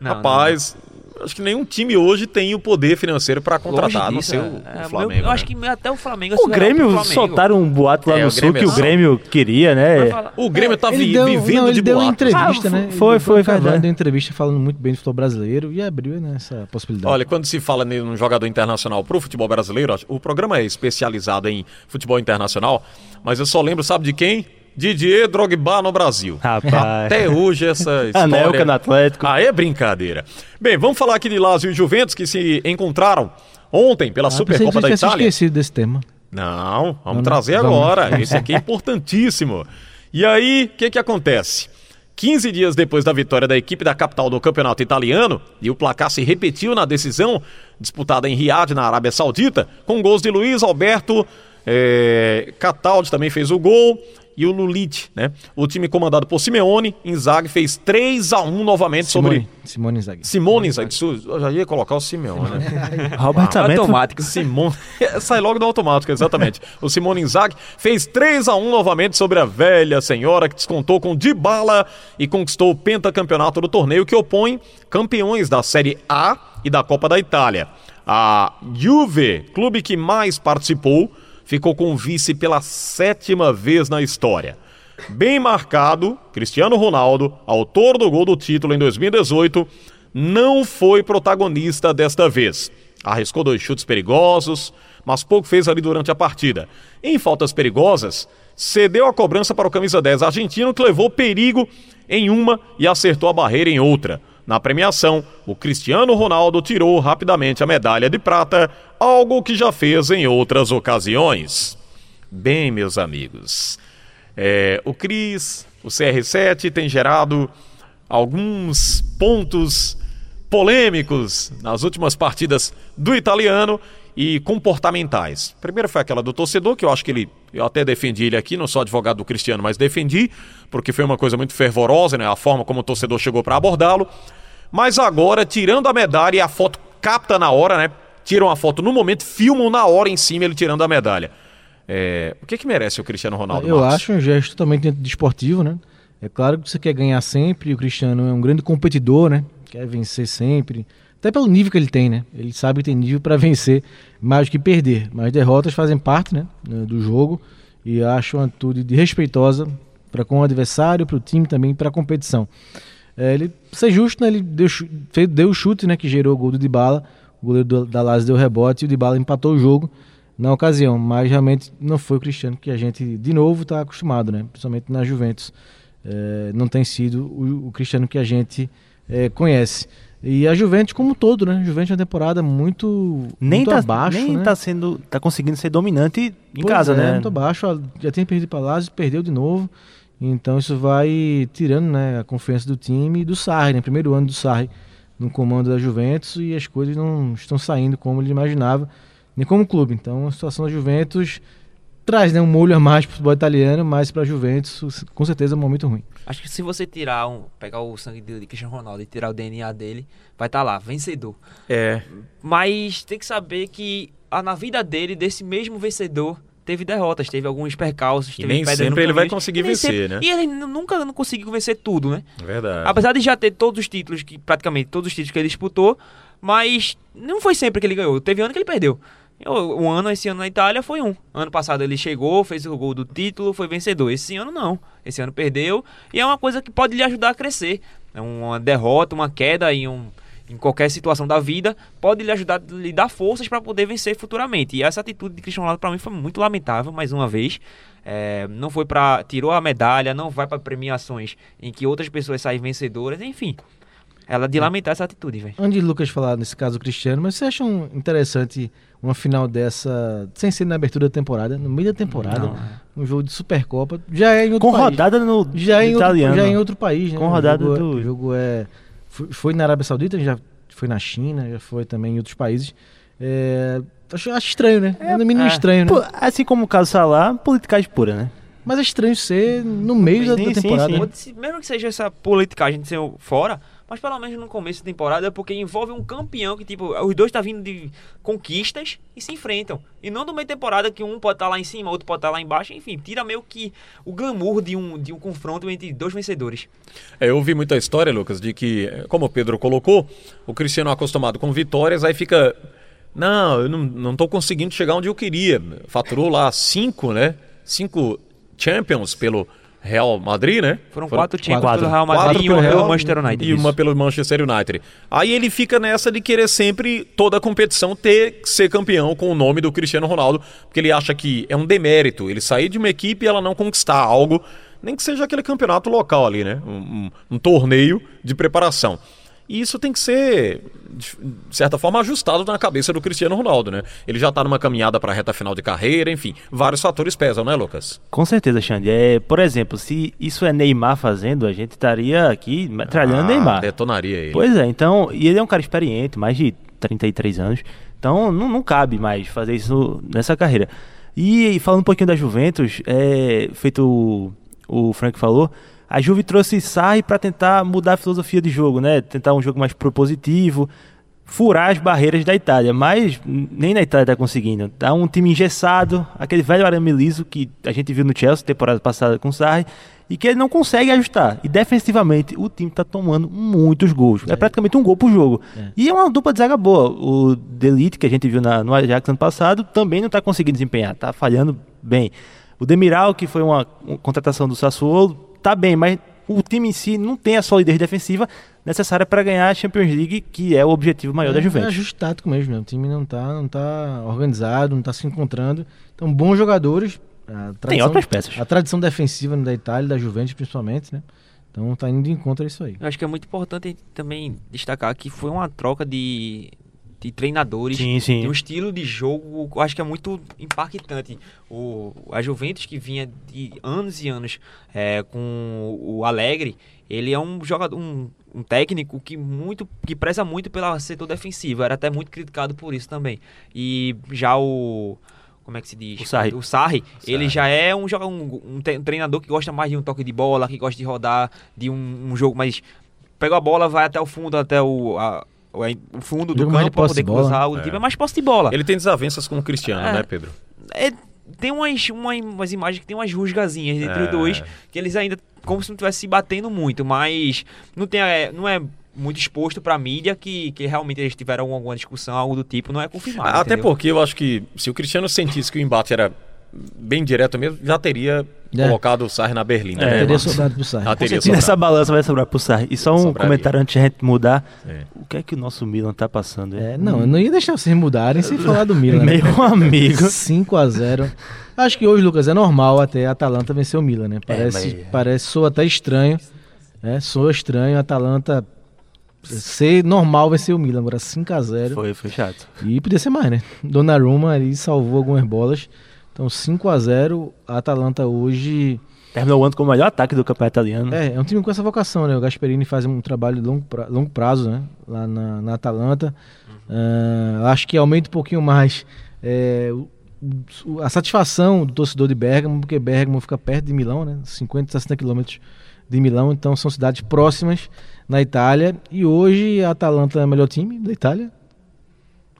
Não, rapaz, não acho que nenhum time hoje tem o poder financeiro para contratar, não sei o, é, o Flamengo. Eu, eu né? acho que até o Flamengo. O Grêmio Flamengo. soltaram um boato lá é, no Sul que o Grêmio queria, né? O Grêmio tá vi, deu, vivendo não, ele de deu boatos. uma entrevista, ah, né? Foi, foi, foi. Ele deu entrevista falando muito bem do futebol brasileiro e abriu né, essa possibilidade. Olha, quando se fala num jogador internacional pro futebol brasileiro, o programa é especializado em futebol internacional, mas eu só lembro, sabe de quem? Didier Drogba no Brasil. Rapaz. Até hoje essa história... Anelka no Atlético. Ah, é brincadeira. Bem, vamos falar aqui de Lazio e Juventus que se encontraram ontem pela ah, Supercopa da Itália. esquecido desse tema. Não, vamos não, trazer não, agora. Vamos. Esse aqui é importantíssimo. E aí, o que que acontece? 15 dias depois da vitória da equipe da capital do campeonato italiano, e o placar se repetiu na decisão disputada em Riad, na Arábia Saudita, com gols de Luiz Alberto é, Cataldi também fez o gol e o Lulit, né? O time comandado por Simeone, Inzaghi fez 3 a 1 novamente Simone, sobre Simone Inzaghi. Simone Inzaghi. Eu já ia colocar o Simeone, né? Roberto Samento. Automático. Simone. Sai logo do automático, exatamente. O Simone Inzaghi fez 3 a 1 novamente sobre a velha senhora que descontou com Dybala e conquistou o pentacampeonato do torneio que opõe campeões da Série A e da Copa da Itália. A Juve, clube que mais participou, ficou com vice pela sétima vez na história. Bem marcado, Cristiano Ronaldo, autor do gol do título em 2018, não foi protagonista desta vez. Arriscou dois chutes perigosos, mas pouco fez ali durante a partida. Em faltas perigosas, cedeu a cobrança para o camisa 10 argentino, que levou perigo em uma e acertou a barreira em outra. Na premiação, o Cristiano Ronaldo tirou rapidamente a medalha de prata, algo que já fez em outras ocasiões. Bem, meus amigos, é, o Cris, o CR7 tem gerado alguns pontos polêmicos nas últimas partidas do italiano e comportamentais. Primeiro foi aquela do torcedor, que eu acho que ele. Eu até defendi ele aqui, não sou advogado do Cristiano, mas defendi, porque foi uma coisa muito fervorosa, né? A forma como o torcedor chegou para abordá-lo. Mas agora, tirando a medalha e a foto capta na hora, né? Tiram a foto no momento, filmam na hora em cima ele tirando a medalha. É, o que que merece o Cristiano Ronaldo? Eu Marcos? acho um gesto totalmente desportivo, né? É claro que você quer ganhar sempre, o Cristiano é um grande competidor, né? Quer vencer sempre. Até pelo nível que ele tem, né? Ele sabe que tem nível para vencer mais do que perder. Mas derrotas fazem parte, né? Do jogo. E acho uma atitude de respeitosa para com o adversário, para o time também, para a competição. É, ele, ser justo, né? Ele deu, deu o chute, né? Que gerou o gol do Dybala. O goleiro do- da Lazio deu rebote e o Dybala empatou o jogo na ocasião. Mas realmente não foi o Cristiano que a gente, de novo, está acostumado, né? Principalmente na Juventus. É, não tem sido o, o Cristiano que a gente é, conhece. E a Juventus como um todo, né? Juventus é uma temporada muito, Nem muito tá, abaixo, nem né? tá sendo, tá conseguindo ser dominante em Pois casa, é, né? Muito abaixo, já tinha perdido para Lazio, perdeu de novo. Então isso vai tirando né, a confiança do time e do Sarri, né? Primeiro ano do Sarri no comando da Juventus e as coisas não estão saindo como ele imaginava, nem como clube. Então a situação da Juventus traz né, um molho a mais para o futebol italiano, mas para a Juventus com certeza é um momento ruim. Acho que se você tirar um, pegar o sangue de de Cristiano Ronaldo e tirar o DNA dele, vai estar lá, vencedor. É. Mas tem que saber que na vida dele, desse mesmo vencedor, teve derrotas, teve alguns percalços, E teve nem sempre ele vai conseguir E vencer, sempre- né? E ele nunca não conseguiu vencer tudo, né? É verdade. Apesar de já ter todos os títulos, que praticamente todos os títulos que ele disputou, mas não foi sempre que ele ganhou. Teve ano que ele perdeu. Um ano, esse ano na Itália, foi um. Ano passado ele chegou, fez o gol do título, foi vencedor. Esse ano não. Esse ano perdeu. E é uma coisa que pode lhe ajudar a crescer. É uma derrota, uma queda em, um, em qualquer situação da vida, pode lhe ajudar, lhe dar forças para poder vencer futuramente. E essa atitude de Cristiano Ronaldo para mim foi muito lamentável, mais uma vez. É, não foi para tirou a medalha, não vai para premiações em que outras pessoas saem vencedoras, enfim. Ela de lamentar essa atitude, velho. Antes de Lucas falar nesse caso o Cristiano, mas você acha um- interessante uma final dessa, sem ser na abertura da temporada, no meio da temporada, um jogo de Supercopa, já é em outro Com país. rodada no já é em outro, italiano. já é em outro país, né? Com O rodada jogo, é- do- O jogo é foi, foi na Arábia Saudita, já foi na China, já foi também em outros países. É, acho, acho estranho, né? É, no mínimo é. estranho, né? Pô, assim como o caso Salah, politicagem pura, né? Mas é estranho ser no meio da, Sim, da sim, temporada. sim. né? Pode ser- Mesmo que seja essa politicagem de ser fora, mas pelo menos no começo da temporada, porque envolve um campeão que, tipo, os dois tá vindo de conquistas e se enfrentam. E não do meio da temporada que um pode estar lá em cima, outro pode estar lá embaixo, enfim, tira meio que o glamour de um, de um confronto entre dois vencedores. É, eu ouvi muita história, Lucas, de que, como o Pedro colocou, o Cristiano acostumado com vitórias, aí fica. Não, eu não, não conseguindo chegar onde eu queria. Faturou lá cinco, né? Cinco Champions pelo Real Madrid, né? Foram quatro Champions quatro. pelo Real Quatro Madrid e pelo uma pelo Manchester United. E uma pelo Manchester United. Aí ele fica nessa de querer sempre, toda a competição, ter que ser campeão com o nome do Cristiano Ronaldo, porque ele acha que é um demérito ele sair de uma equipe e ela não conquistar algo, nem que seja aquele campeonato local ali, né? Um, um- um torneio de preparação. E isso tem que ser, de certa forma, ajustado na cabeça do Cristiano Ronaldo, né? Ele já tá numa caminhada para a reta final de carreira, enfim, vários fatores pesam, né, Lucas? Com certeza, Xande. É, por exemplo, se isso é Neymar fazendo, a gente estaria aqui metralhando Ah, Neymar. Detonaria ele. Pois é, então, e ele é um cara experiente, mais de 33 anos, então não, não cabe mais fazer isso nessa carreira. E falando um pouquinho da Juventus, é, feito o, o Frank falou, a Juve trouxe Sarri para tentar mudar a filosofia de jogo, né? Tentar um jogo mais propositivo, furar as barreiras da Itália, mas nem na Itália tá conseguindo. Tá um time engessado, aquele velho arame liso que a gente viu no Chelsea temporada passada com o Sarri, e que ele não consegue ajustar. E defensivamente o time tá tomando muitos gols. É, praticamente um gol por jogo. E é uma dupla de zaga boa. O Delite, que a gente viu na, no Ajax ano passado, também não tá conseguindo desempenhar, tá falhando bem. O Demiral, que foi uma, uma contratação do Sassuolo, tá bem, mas o time em si não tem a solidez defensiva necessária para ganhar a Champions League, que é o objetivo maior da É Juventus. ajuste tático mesmo, né? O time não tá, não tá organizado, não tá se encontrando. Então, bons jogadores. A tradição, ótimas peças. A tradição defensiva da Itália, da Juventus principalmente, né? Então tá indo de encontro a isso aí. Eu acho que é muito importante também destacar que foi uma troca de, de treinadores. Sim, sim. Um estilo de jogo, eu acho que é muito impactante. O, a Juventus, que vinha de anos e anos é, com o Alegre, ele é um jogador, um, um técnico que muito que preza muito pelo setor defensivo. Era até muito criticado por isso também. E já o como é que se diz? O Sarri. O Sarri, ele já é um, um, um treinador que gosta mais de um toque de bola, que gosta de rodar, de um, um jogo mais. Pega a bola, vai até o fundo, até o, a- o, fundo do campo pra posse poder cruzar. O time é mais posse de bola. Ele tem desavenças com o Cristiano, É. né, Pedro? É, tem umas, uma- umas imagens que tem umas rusgazinhas entre É. os dois, que eles ainda, como se não estivesse se batendo muito, mas não, tem, é, não é muito exposto pra mídia que, que realmente eles tiveram alguma discussão, algo do tipo, não é confirmado. Até entendeu? porque eu acho que se o Cristiano sentisse que o embate era bem direto mesmo, já teria É. colocado o Sarri na berlina. É, né, Teria sobrado pro Sarri. Ah, teria. E nessa balança vai sobrar pro Sarri. E só um Sobraria. comentário antes de a gente mudar. É. O que é que o nosso Milan tá passando? É, não, eu não ia deixar vocês mudarem sem falar do Milan. né? Meu amigo. 5x0. Acho que hoje, Lucas, é normal até a Atalanta vencer o Milan, né? Parece, mas- parece soa até estranho. É, soa estranho a Atalanta ser normal vencer o Milan. Agora 5x0. Foi, foi chato. E podia ser mais, né? Donnarumma ali salvou algumas bolas. Então 5x0. A Atalanta hoje. Terminou o ano com o melhor ataque do campeonato italiano. É, é um time com essa vocação, né? O Gasperini faz um trabalho de longo, pra- longo prazo, né? Lá na, na Atalanta. Ah, acho que aumenta um pouquinho mais é, a satisfação do torcedor de Bergamo, porque Bergamo fica perto de Milão, né? 50, 60 quilômetros de Milão, então são cidades próximas na Itália. E hoje a Atalanta é o melhor time da Itália.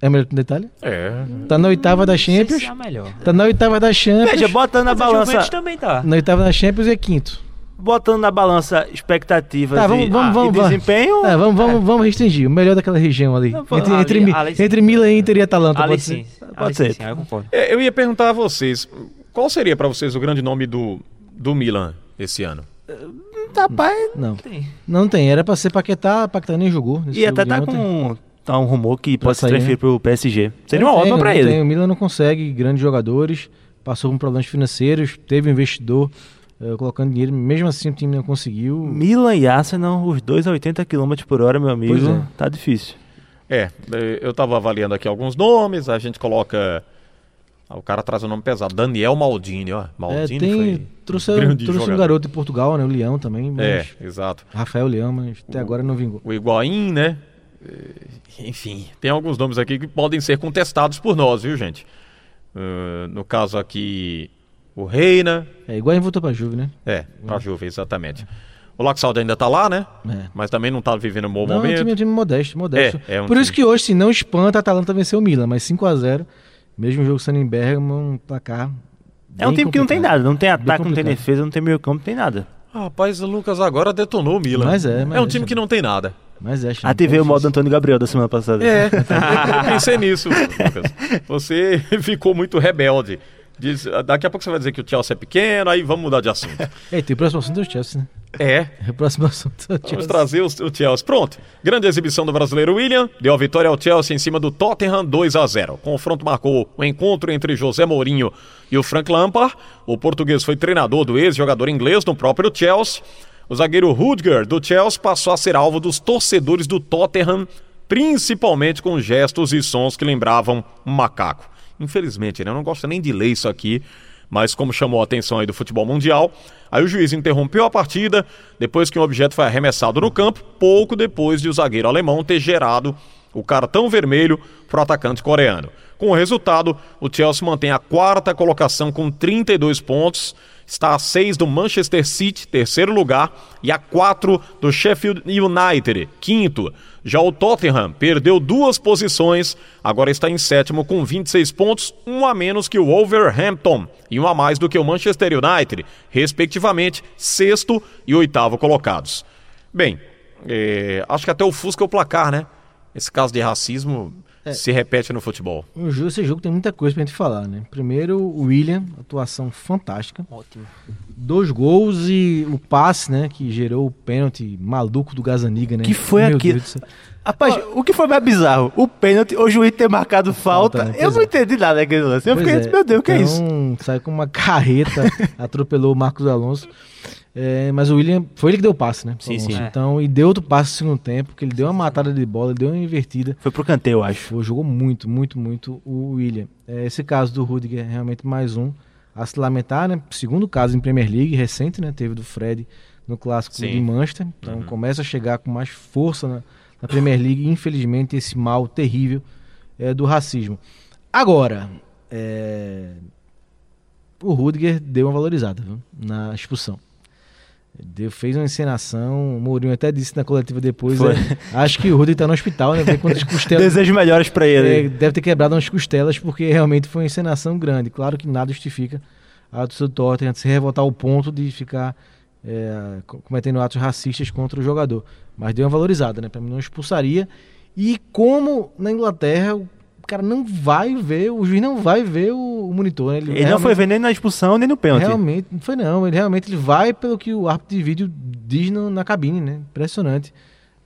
É o melhor time da Itália. É. Tá na oitava da Não Champions. se é a melhor. Tá na oitava da Champions. Veja, botando na Mas a balança, Juventus também tá. Na oitava da Champions e é quinto. botando na balança expectativas Tá, vamos- e, vamos- e vamos- desempenho. É, vamos, vamos, vamos restringir. O melhor daquela região ali. Não, entre, ali- entre, ali entre Milan, Inter e Atalanta. Ali pode sim. ser. Ali Pode sim, ser. sim, eu concordo. É, Eu ia perguntar a vocês, qual seria pra vocês o grande nome do, do Milan esse ano? Rapaz, Não, Tem. não tem. Era pra ser Paquetá, Paquetá nem jogou. nesse e até tá ontem. Tá um rumor que Pra pode se sair, transferir né? pro PSG. Seria Não uma ótima pra não ele. tem. O Milan não consegue grandes jogadores, passou por problemas financeiros, teve um investidor eh, colocando dinheiro, mesmo assim o time não conseguiu. Milan e Arsenal, os dois a 80 km por hora, meu amigo. É. Tá difícil. É, eu tava avaliando aqui alguns nomes, a gente coloca. Ah, o cara traz o nome pesado, Daniel Maldini, ó. É, Maldini tem, foi trouxe, grande trouxe um garoto de Portugal, né? O Leão também. Mas, É, exato. Rafael Leão, mas até agora não vingou. O Higuaín, né? Eh, Enfim, tem alguns nomes aqui que podem ser contestados por nós, viu, gente? Eh, no caso aqui, o Reina. É igual a voltou pra Juve, né? É, pra Juve, exatamente. O Laxaldo ainda tá lá, né? É. Mas também não tá vivendo um bom Não, é um momento. time, é um time modesto, modesto. É, é um Por isso time. que hoje, se não espanta, a Atalanta venceu o Milan, mas 5x0, mesmo jogo sendo em Bergamo, um placar. É um time que não tem complicado. nada. Não tem ataque, não tem complicado. defesa, não tem meio campo, não tem nada. Rapaz, o Lucas agora detonou o Milan. Mas é, mas é um é, time que não tem nada. Mas é, Xande, Ativei é o modo. Antônio Gabriel da semana passada. É, eu pensei nisso, Lucas. Você ficou muito rebelde. Diz, daqui a pouco você vai dizer que o Chelsea é pequeno, aí vamos mudar de assunto. É, tem o próximo assunto é o Chelsea, né? É, O próximo assunto é o vamos Chelsea. trazer o, o Chelsea. Pronto. Grande exibição do brasileiro William. Deu a vitória ao Chelsea em cima do Tottenham 2 a 0. O confronto marcou o encontro entre José Mourinho e o Frank Lampard. O português foi treinador do ex-jogador inglês no próprio Chelsea. O zagueiro Rudger, do Chelsea, passou a ser alvo dos torcedores do Tottenham, principalmente com gestos e sons que lembravam um macaco. Infelizmente, né? eu não gosto nem de ler isso aqui, mas como chamou a atenção aí do futebol mundial, aí o juiz interrompeu a partida depois que um objeto foi arremessado no campo, pouco depois de o zagueiro alemão ter gerado o cartão vermelho para o atacante coreano. Com o resultado, o Chelsea mantém a quarta colocação com 32 pontos, está a 6 do Manchester City, terceiro lugar, e a 4 do Sheffield United, quinto. Já o Tottenham perdeu duas posições, agora está em sétimo com 26 pontos, um a menos que o Wolverhampton e um a mais do que o Manchester United, respectivamente, sexto e oitavo colocados. Bem, é, acho que até o Fusca é o placar, né? Esse caso de racismo é. se repete no futebol. O jogo, esse jogo tem muita coisa pra gente falar, né? Primeiro, o William, atuação fantástica. Ótimo. Dois gols e o passe, né? Que gerou o pênalti maluco do Gazaniga, né? Que foi Meu aquilo? Deus do céu. Rapaz, o que foi mais bizarro? O pênalti, o juiz ter marcado falta. Falta, né? Eu não é. entendi nada daquele lance. Eu Pois fiquei, é. meu Deus, o que é isso? Então, Saiu com uma carreta, atropelou o Marcos Alonso. É, mas o William, foi ele que deu o passe, né? Sim, sim. Então, e deu outro passe no segundo tempo, que ele deu uma matada de bola, deu uma invertida. Foi pro canteio, eu acho. Pô, jogou muito, muito, muito o William. É, esse caso do Rudiger é realmente mais um a se lamentar, né? Segundo caso em Premier League, recente, né? Teve do Fred no clássico Sim. de Manchester. Então começa a chegar com mais força na, na Premier League. Infelizmente, esse mal terrível é, do racismo. Agora, é, o Rudiger deu uma valorizada viu? na expulsão. Deu, fez uma encenação, o Mourinho até disse na coletiva depois. É, acho que o Rudiger tá no hospital, né? Costelas. Desejo melhores pra É, ele. deve ter quebrado umas costelas porque realmente foi uma encenação grande. Claro que nada justifica a torcida do Tottenham se revoltar ao ponto de ficar é, co- cometendo atos racistas contra o jogador. Mas deu uma valorizada, né? Pra mim não expulsaria. E como na Inglaterra o cara não vai ver, o juiz não vai ver o, monitor. né? Ele não realmente- foi ver nem na expulsão, nem no pênalti. Realmente, não foi não. Ele realmente ele vai pelo que o árbitro de vídeo diz no- na cabine, né? Impressionante.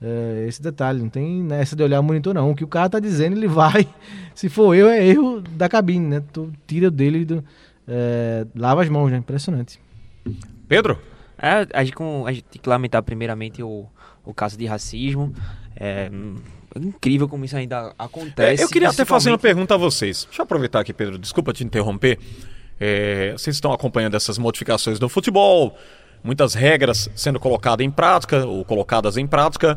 É, esse detalhe, não tem nessa de olhar o monitor, não. O que o cara tá dizendo, ele vai. Se for eu, é erro da cabine, né? Tu tira dele do. é, lava as mãos, né? Impressionante. Pedro? É, a, gente, com- a gente tem que lamentar primeiramente o, o caso de racismo. É, hum, incrível como isso ainda acontece. É, eu queria até fazer uma pergunta a vocês. Deixa eu aproveitar aqui, Pedro, desculpa te interromper. É, vocês estão acompanhando essas modificações no futebol, muitas regras sendo colocadas em prática ou colocadas em prática.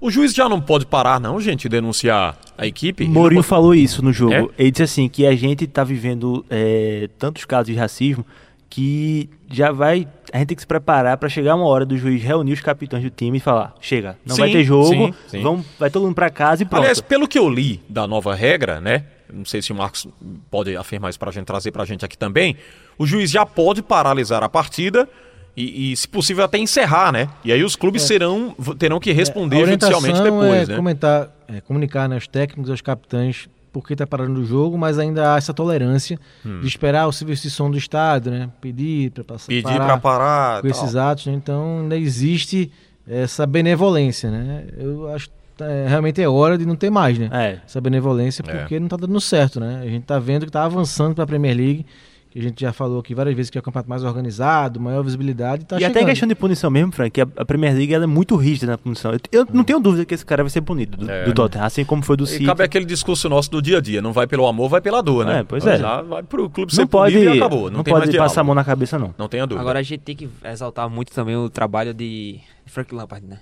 O juiz já não pode parar, não, gente, de denunciar a equipe? Mourinho não falou isso no jogo. É? Ele disse assim que a gente tá vivendo é, tantos casos de racismo que já vai. A gente tem que se preparar para chegar uma hora do juiz reunir os capitães do time e falar: chega, não vai Sim, ter jogo, sim, sim. Vamos, vai todo mundo para casa e pronto. Aliás, pelo que eu li da nova regra, né? Não sei se o Marcos pode afirmar isso pra gente trazer pra gente aqui também. O juiz já pode paralisar a partida e, e, se possível, até encerrar, né? E aí os clubes serão, terão que responder É. A orientação judicialmente depois, é né? comentar, é, comunicar né, aos técnicos, aos capitães, porque está parando o jogo, mas ainda há essa tolerância de esperar o serviço de som do estádio, né? Pedir para passar Hum. Pedir parar pra parar. com tal. esses atos, né? então ainda existe essa benevolência, né? Eu acho que é, realmente é hora de não ter mais, né? É. Essa benevolência, É. porque não tá dando certo, né? A gente tá vendo que tá avançando para a Premier League, que a gente já falou aqui várias vezes que é o campeonato mais organizado, maior visibilidade, tá e até chegando. em questão de punição mesmo, Frank, que a, a Premier League ela é muito rígida na punição. Eu, eu não tenho dúvida que esse cara vai ser punido do, É. do Tottenham, assim como foi do E City. cabe aquele discurso nosso do dia a dia. Não vai pelo amor, vai pela dor, né? É, pois é. Já vai pro clube ser Não pode, punido e acabou. Não, não tem mais pode passar a mão na cabeça, não. Não tenha dúvida. Agora a gente tem que exaltar muito também o trabalho de Frank Lampard, né?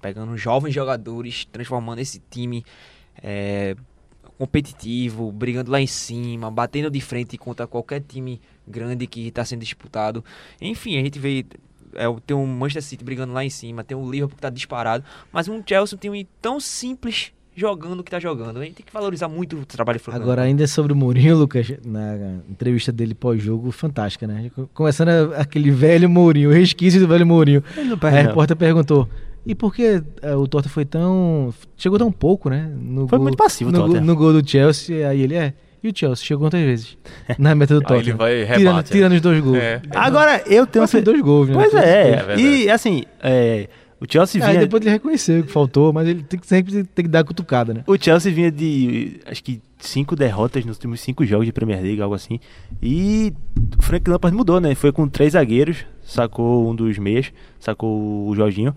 Pegando jovens jogadores, transformando esse time é, competitivo, brigando lá em cima, batendo de frente contra qualquer time grande que está sendo disputado. Enfim, a gente vê é, tem um Manchester City brigando lá em cima, tem o Liverpool que está disparado, mas um Chelsea tem um time tão simples jogando o que está jogando. A gente tem que valorizar muito o trabalho Agora, ainda sobre o Mourinho, Lucas, na entrevista dele pós-jogo, fantástica, né? Começando aquele velho Mourinho, o resquício do velho Mourinho. A repórter perguntou: e por que eh, o Tottenham foi tão. chegou tão pouco, né? No Foi gol- muito passivo no, gol- no gol do Chelsea. Aí ele é. E o Chelsea chegou quantas vezes? Na meta do Aí Tottenham. ele vai e tirando, rebate, tirando os dois gols. É. Agora, eu tenho... Foi dois gols, né? Pois é, gols. verdade. e assim, é, o Chelsea Aí vinha... depois ele reconheceu que faltou, mas ele tem que sempre tem que dar a cutucada, né? O Chelsea vinha de, acho que, cinco derrotas nos últimos cinco jogos de Premier League, algo assim. E o Frank Lampard mudou, né? Foi com três zagueiros, sacou um dos meias, sacou o Jorginho.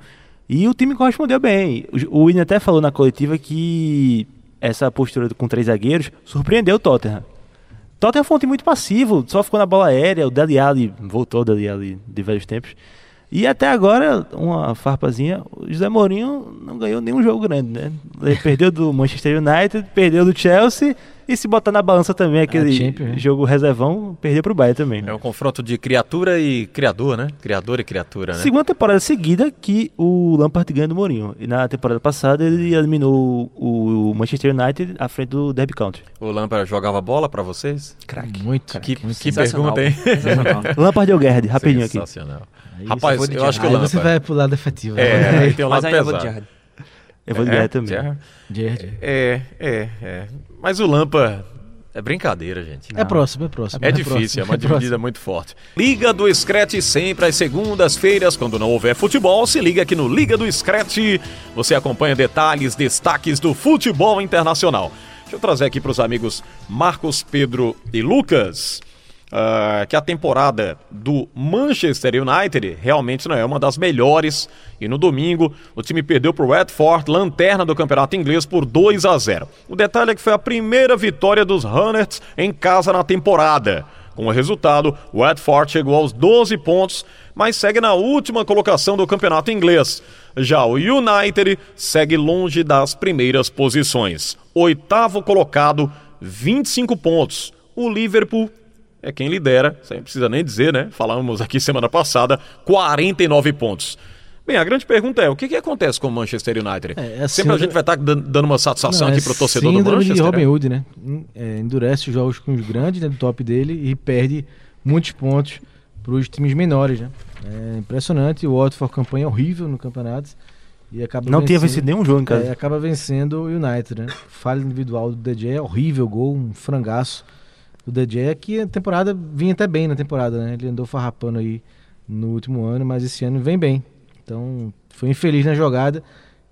E o time correspondeu bem. O Willian até falou na coletiva que essa postura com três zagueiros surpreendeu o Tottenham. Tottenham foi um time muito passivo, só ficou na bola aérea. O Dele Alli voltou, o Dele Alli de velhos tempos. E até agora, uma farpazinha, o José Mourinho não ganhou nenhum jogo grande, né? Ele perdeu do Manchester United, perdeu do Chelsea e se botar na balança também aquele Champions, né? jogo reservão, perdeu pro Bayern também. É um confronto de criatura e criador, né? Criador e criatura, né? Segunda temporada seguida que o Lampard ganha do Mourinho. E na temporada passada ele eliminou o Manchester United à frente do Derby County. O Lampard jogava bola pra vocês? Craque. Muito. Que, muito que pergunta, hein? Lampard ou Gerrard, rapidinho aqui. Sensacional. Aí Rapaz, eu acho que o Aí Lampard... você vai pro lado efetivo. É, né? aí tem um Mas lado ainda vou de pesado. Gerrard. Eu vou de É, Gerrard também. É, é, é. Mas o Lampa é brincadeira, gente. É próximo, é próximo. É difícil, é uma próximo. dividida muito forte. Liga do Scratch sempre às segundas-feiras, quando não houver futebol, se liga aqui no Liga do Scratch. Você acompanha detalhes, destaques do futebol internacional. Deixa eu trazer aqui para os amigos Marcos, Pedro e Lucas. Ah, que a temporada do Manchester United realmente não é uma das melhores. E no domingo, o time perdeu para o Watford, lanterna do campeonato inglês, por 2 a 0. O detalhe é que foi a primeira vitória dos Hunners em casa na temporada. Com o resultado, o Watford chegou aos 12 pontos, mas segue na última colocação do campeonato inglês. Já o United segue longe das primeiras posições. Oitavo colocado, 25 pontos. O Liverpool é quem lidera, sem precisa nem dizer, né? Falamos aqui semana passada, 49 pontos. Bem, a grande pergunta é, o que, que acontece com o Manchester United? É, é Sempre a gente vai estar dan- dando uma satisfação Não, aqui é pro torcedor do Manchester. de Robin né? Hood, né? É, endurece os jogos com os grandes, né, do top dele, e perde muitos pontos para os times menores, né? É impressionante. O Watford campanha horrível no campeonato e acaba Não tinha vencido nenhum jogo em casa. É, acaba vencendo o United, né? Falha individual do DJ, é horrível gol, um frangaço do DJ, que a temporada vinha até bem na temporada, né? Ele andou farrapando aí no último ano, mas esse ano vem bem. Então, foi infeliz na jogada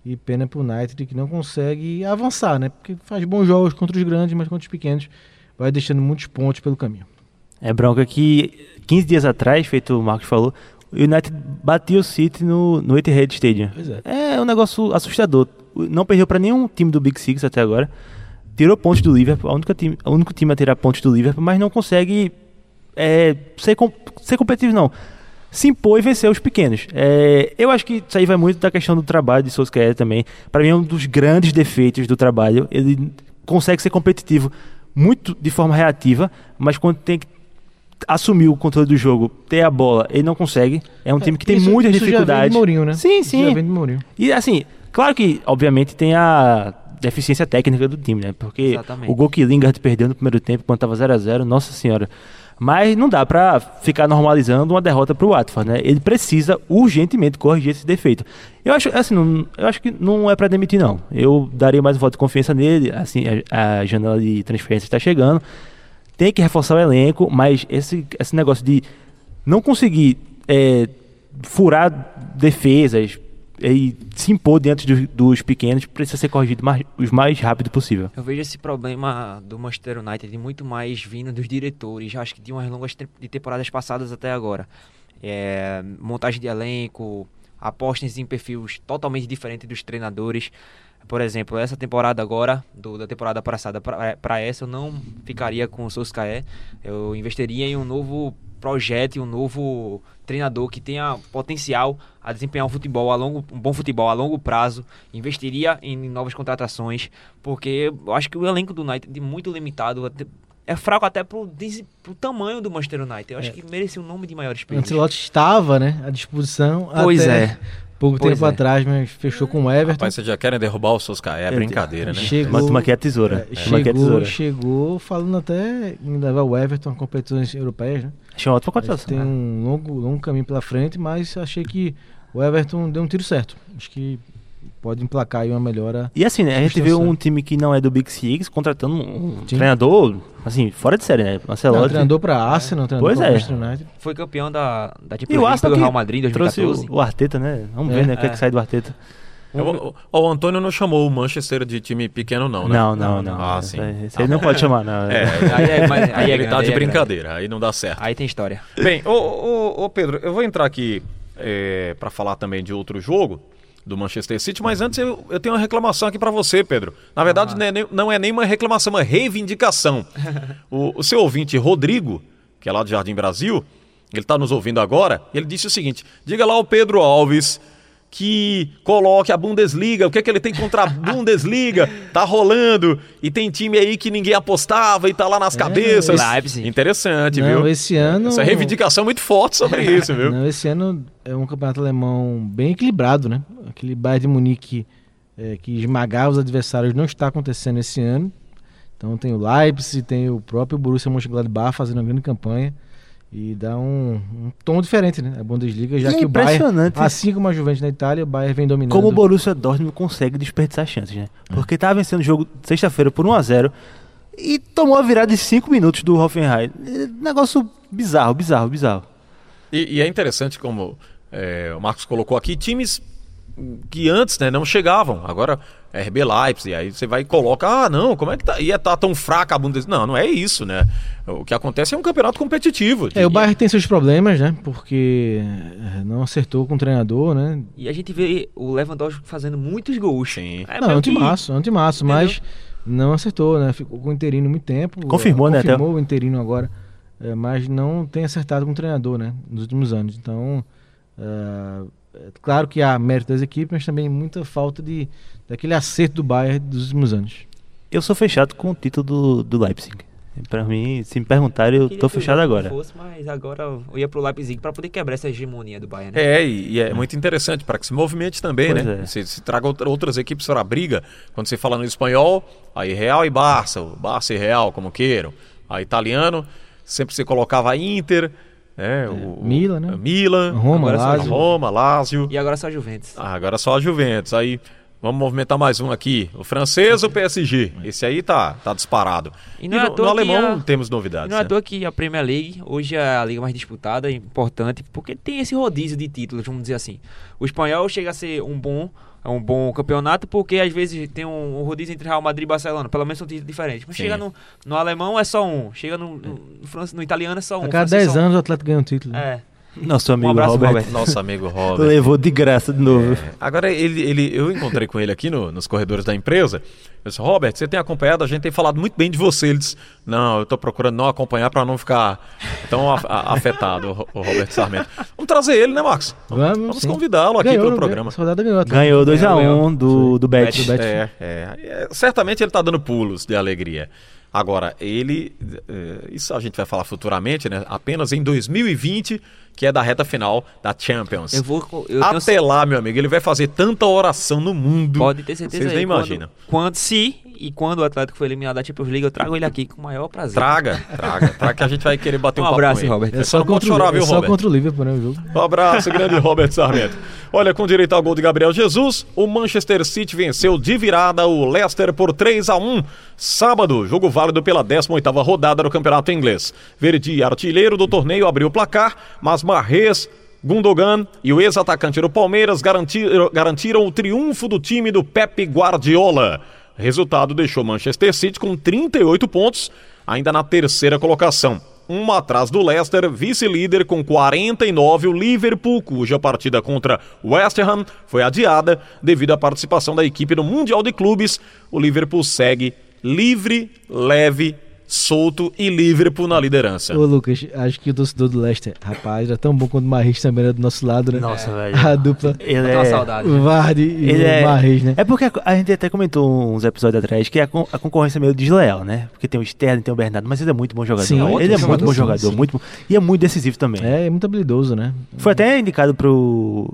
e pena pro United que não consegue avançar, né? Porque faz bons jogos contra os grandes, mas contra os pequenos vai deixando muitos pontos pelo caminho. É bronca que 15 dias atrás, feito o Marcos falou, o United batia o City no, no Etihad Stadium. É. É um negócio assustador. Não perdeu para nenhum time do Big Six até agora. Tirou pontos do Liverpool, a única time, o único time a tirar pontos do Liverpool, mas não consegue é, ser, ser competitivo, não. Se impor e vencer os pequenos. É, eu acho que isso aí vai muito da questão do trabalho de Solskjaer também. Para mim é um dos grandes defeitos do trabalho. Ele consegue ser competitivo muito de forma reativa, mas quando tem que assumir o controle do jogo, ter a bola, ele não consegue. É um time que tem Isso- muitas isso Já vem dificuldades. de Mourinho, né? Sim, Isso sim. Já vem de Mourinho. E assim, claro que, obviamente, tem a deficiência técnica do time, né? Porque Exatamente. o gol que Lingard perdeu no primeiro tempo, quando tava 0x0, nossa senhora. Mas não dá pra ficar normalizando uma derrota pro Watford, né? Ele precisa urgentemente corrigir esse defeito. Eu acho, assim, não, eu acho que não é pra demitir, não. Eu daria mais um voto de confiança nele, assim, a, a janela de transferência está chegando. Tem que reforçar o elenco, mas esse, esse negócio de não conseguir é, furar defesas e se impor diante dos, dos pequenos precisa ser corrigido mais, o mais rápido possível. Eu vejo esse problema do Manchester United muito mais vindo dos diretores, acho que de umas longas te- de temporadas passadas até agora. É, montagem de elenco, apostas em perfis totalmente diferentes dos treinadores. Por exemplo, essa temporada agora, do- da temporada passada para essa, eu não ficaria com o Solskjaer. Eu investiria em um novo projeto, um novo treinador que tenha potencial a desempenhar um futebol a longo, um bom futebol a longo prazo. Investiria em novas contratações, porque eu acho que o elenco do United é muito limitado. até- É fraco até pro, pro tamanho do Manchester United. Eu acho que merecia um nome de maiores O pesos. Ancelotti estava, né, à disposição Pois até é. Pouco Pois tempo é. atrás, mas fechou com o Everton. Rapaz, vocês já querem derrubar o Solskjaer, é brincadeira, né? Chegou- Mas aqui a tesoura. É, a chegou, tesoura. chegou falando até em levar o Everton a competições europeias, né? Achei uma ótima Acho que contratação. tem um longo, longo caminho pela frente, mas achei que o Everton deu um tiro certo. Acho que pode emplacar aí uma melhora. E assim, né, a gente vê um time que não é do Big Six contratando um Sim. treinador, assim, fora de série, né? Não, Ancelotti. treinador para Arsenal, treinador Pois para é. Manchester United. Foi campeão da, da E Champions o League pelo que Real Madrid em trouxe 2014. o, o Arteta, né? Vamos É. ver, né? O que é É. que sai do Arteta. O, o- o Antônio não chamou o Manchester de time pequeno, não, né? Não, não, não. Ah, sim. esse aí não pode chamar, não. É, Aí é, mas, aí é ele tá de é brincadeira, aí não dá certo. Aí tem história. Bem, ô, ô, ô, Pedro, eu vou entrar aqui é, para falar também de outro jogo do Manchester City, mas antes eu, eu tenho uma reclamação aqui para você, Pedro. Na verdade, não, é nem, não é nem uma reclamação, é uma reivindicação. o, o seu ouvinte Rodrigo, que é lá de Jardim Brasil, ele está nos ouvindo agora, ele disse o seguinte: diga lá ao Pedro Alves que coloque a Bundesliga, o que é que ele tem contra a Bundesliga? Tá rolando e tem time aí que ninguém apostava e tá lá nas cabeças. Leipzig. Interessante, Não, viu? esse ano- Essa reivindicação é muito forte sobre isso, viu? Não, esse ano é um campeonato alemão bem equilibrado, né? Aquele Bayern de Munique é, que esmagava os adversários não está acontecendo esse ano. Então tem o Leipzig, tem o próprio Borussia Mönchengladbach fazendo uma grande campanha e dá um, um tom diferente, né? A Bundesliga, já E é que o Bayern, assim como a Juventus na Itália, o Bayern vem dominando. Como o Borussia Dortmund consegue desperdiçar chances, né? Porque tava vencendo o jogo sexta-feira por 1x0 e tomou a virada de 5 minutos do Hoffenheim. É, Negócio bizarro, bizarro, bizarro. E, e é interessante como é, o Marcos colocou aqui, times que antes né, não chegavam. Agora, RB Leipzig, aí você vai e coloca, ah, não, como é que tá? Ia tá tão fraca a Bundesliga? Não, não é isso, né? O que acontece é um campeonato competitivo. É, o Bayern tem seus problemas, né? Porque é, não acertou com o treinador, né? E a gente vê o Lewandowski fazendo muitos gols. Sim. É não, é um que- timaço, é um timaço, mas não acertou, né? Ficou com o interino muito tempo. Confirmou, é, né, até- Confirmou o interino agora, é, mas não tem acertado com o treinador, né? Nos últimos anos. Então, é, é claro que há mérito das equipes, mas também muita falta de daquele acerto do Bayern dos últimos anos. Eu sou fechado com o título do, do Leipzig. Pra mim, se me perguntarem, eu Queria tô fechado agora. Fosse, mas agora eu ia pro Leipzig pra poder quebrar essa hegemonia do Bayern. Né? É, e, e é muito interessante para que se movimente também, Pois né? é. Se, se traga outra- outras equipes para a briga. Quando você fala no espanhol, aí Real e Barça, Barça e Real, como queiram. Aí italiano, sempre você colocava Inter, né? o, Milan, né? Milan, Roma, agora só Lazio. Roma, Lazio. E agora só a Juventus. Ah, agora só a Juventus. Aí vamos movimentar mais um aqui. O francês ou o PSG? Esse aí tá, tá disparado. E não é à no, no alemão a- temos E novidades. não é à né? toa que a Premier League hoje é a liga mais disputada, é importante, porque tem esse rodízio de títulos, vamos dizer assim. O espanhol chega a ser um bom, é um bom campeonato, porque às vezes tem um, um rodízio entre Real Madrid e Barcelona, pelo menos são títulos diferentes. Mas Sim. chega no, no alemão é só um, chega no, no, no, no italiano é só um. A cada francês 10 só um. anos o Atlético ganha um título. É. Nosso amigo abraço, Robert, Robert. Nosso amigo Robert. levou de graça de novo. Agora, ele, ele, eu encontrei com ele aqui no- nos corredores da empresa. Eu disse, Robert, você tem acompanhado, a gente tem falado muito bem de você. Ele disse, não, eu tô procurando não acompanhar para não ficar tão a- a- afetado, o, o Robert Sarmento. Vamos trazer ele, né, Marcos? Vamos, sim. convidá-lo aqui Ganhou, pelo né? programa. Ganhou. o Atlético. Ganhou 2x1 Ganhou, do, do Bet. Do Bet. É, é, é, certamente ele está dando pulos de alegria. Agora, ele, eh, isso a gente vai falar futuramente, né? Apenas em 2020, que é da reta final da Champions. Eu vou. Eu tenho Até lá, meu amigo, ele vai fazer tanta oração no mundo. Pode ter certeza Vocês aí, nem quando- imaginam. Quando, se e quando o Atlético foi eliminado da Champions League, eu trago ele aqui com o maior prazer. Traga, traga, traga que a gente vai querer bater um, Um papo abraço, com ele. Robert. É Só contra, o- chorar, é viu, só Robert? contra o Liverpool, né, o jogo. Um abraço, grande Robert Sarmento. Olha, com direito ao gol de Gabriel Jesus, o Manchester City venceu de virada o Leicester por 3 a 1 Sábado, jogo válido pela 18ª rodada do Campeonato Inglês. Verdi, artilheiro do torneio, abriu o placar, mas Marrez, Gundogan e o ex-atacante do Palmeiras garantiram, garantiram o triunfo do time do Pepe Guardiola. Resultado deixou Manchester City com 38 pontos, ainda na terceira colocação. Uma atrás do Leicester, vice-líder com 49, o Liverpool, cuja partida contra West Ham foi adiada devido à participação da equipe no Mundial de Clubes. O Liverpool segue livre, leve, solto e Liverpool na liderança. Ô, Lucas, acho que o torcedor do Leicester, rapaz, era tão bom quando o Marris também era do nosso lado, né? Nossa, velho. A dupla, Ele é, saudade. o Vardy e ele o é, Marris, né? é porque a, a gente até comentou uns episódios atrás que a, con- a concorrência é meio desleal, né? Porque tem o Sterling, tem o Bernardo, mas ele é muito bom jogador. Sim, ótimo ele é muito jogador, bom sim, jogador, sim. muito bom. E é muito decisivo também. É, é muito habilidoso, né? Foi até indicado pro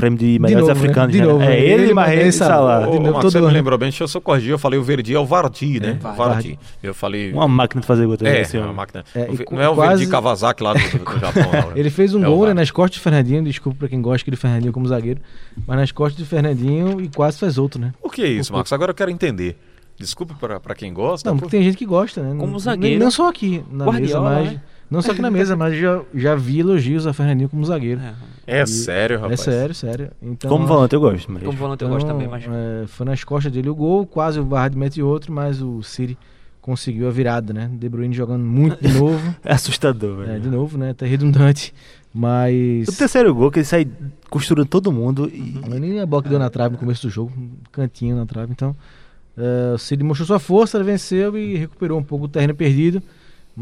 prêmio de De melhores novo, né? africanos. De né? novo, É né? ele, Ele, Marrez Mané, e Salah. De novo, você me ano. lembrou bem, deixa eu só corrigir, eu falei o Verdi, é o Vardy, né? Vardy. Vardy. Eu falei... Uma máquina de fazer gol também, É, é uma máquina. É, O e não é o quase- Verdi Kawasaki lá do, do Japão, não. né? Ele fez um É o gol né, nas costas do Fernandinho, desculpa pra quem gosta do Fernandinho como zagueiro, mas nas costas do Fernandinho e quase fez outro, né? O que é isso, Marcos? Agora eu quero entender. Desculpe pra, pra quem gosta. Não, porque tem gente que gosta, né? Como Não- zagueiro. nem- Não só aqui na Guardiola, mesa, mas. né? Não só aqui na mesa, mas já, já vi elogios a Fernandinho como zagueiro. É. É sério, É rapaz. sério, sério. Então, Como volante eu gosto, mas... Como volante eu então, gosto também, mas. é, foi nas costas dele o gol, quase o Vardy mete outro, mas o City conseguiu a virada, né? De Bruyne jogando muito de novo. É assustador, velho. é, de novo, né? Tá redundante. Mas. O terceiro gol, que ele sai costurando todo mundo e... Mas nem a bola que deu na trave no começo do jogo, um cantinho na trave. Então, é, o City mostrou sua força, ele venceu e recuperou um pouco o terreno perdido.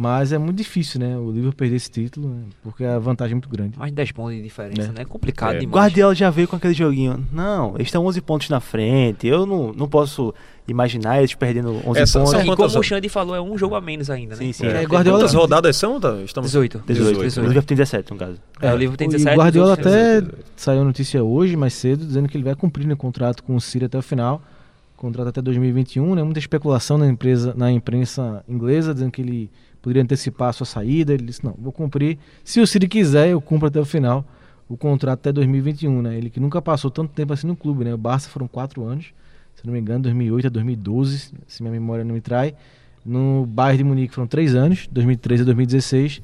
Mas é muito difícil, né? O Liverpool perder esse título, né, porque a vantagem é muito grande. Mais de 10 pontos de diferença, É. né? É complicado É. demais. Guardiola já veio com aquele joguinho. Não, eles estão 11 pontos na frente. Eu não, não posso imaginar eles perdendo 11 Essa- pontos. são E como o Xande falou, é um jogo a menos ainda, né? Sim, sim. É, É, Guardiola- Quantas rodadas são? Tá? Estamos... 18. 18. 18. O Liverpool tem 17, no caso. É, o Liverpool tem E 17. O Guardiola os outros têm até 18. saiu notícia hoje, mais cedo, dizendo que ele vai cumprir o contrato com o City até o final. Contrato até 2021, né? Muita especulação na empresa, na imprensa inglesa, dizendo que ele poderia antecipar a sua saída. Ele disse: "Não, vou cumprir. Se o City quiser, eu cumpro até o final o contrato até 2021, né? Ele que nunca passou tanto tempo assim no clube, né? O Barça foram quatro anos, se não me engano, 2008 a 2012, se minha memória não me trai. No Bayern de Munique foram três anos, 2013 a 2016.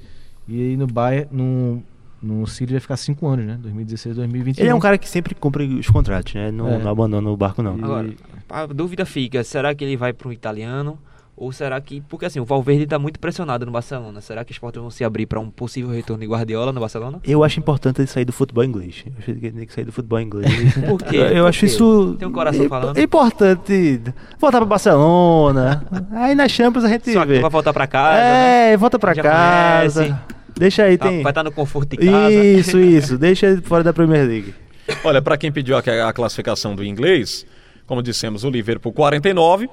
E aí no Bayern, no, no City vai ficar cinco anos, né? 2016 a 2021. Ele é um cara que sempre cumpre os contratos, né? Não, É. não abandona o barco, não. E- Agora, a dúvida fica, será que ele vai para um italiano? Ou será que. Porque assim, o Valverde tá muito pressionado no Barcelona. Será que os portas vão se abrir para um possível retorno de Guardiola no Barcelona? Eu acho importante ele sair do futebol inglês. Eu acho que ele tem que sair do futebol inglês. Por quê? Eu, Por acho quê? isso. Tem um coração falando. É importante voltar pra Barcelona. Aí na Champions a gente Só que vai voltar para casa. né? É, volta pra Já casa. conhece. Deixa aí, Tá- tem. Vai estar no conforto de casa. Isso, isso. Deixa ele fora da Premier League. Olha, para quem pediu a, a classificação do inglês, como dissemos, o Liverpool 49,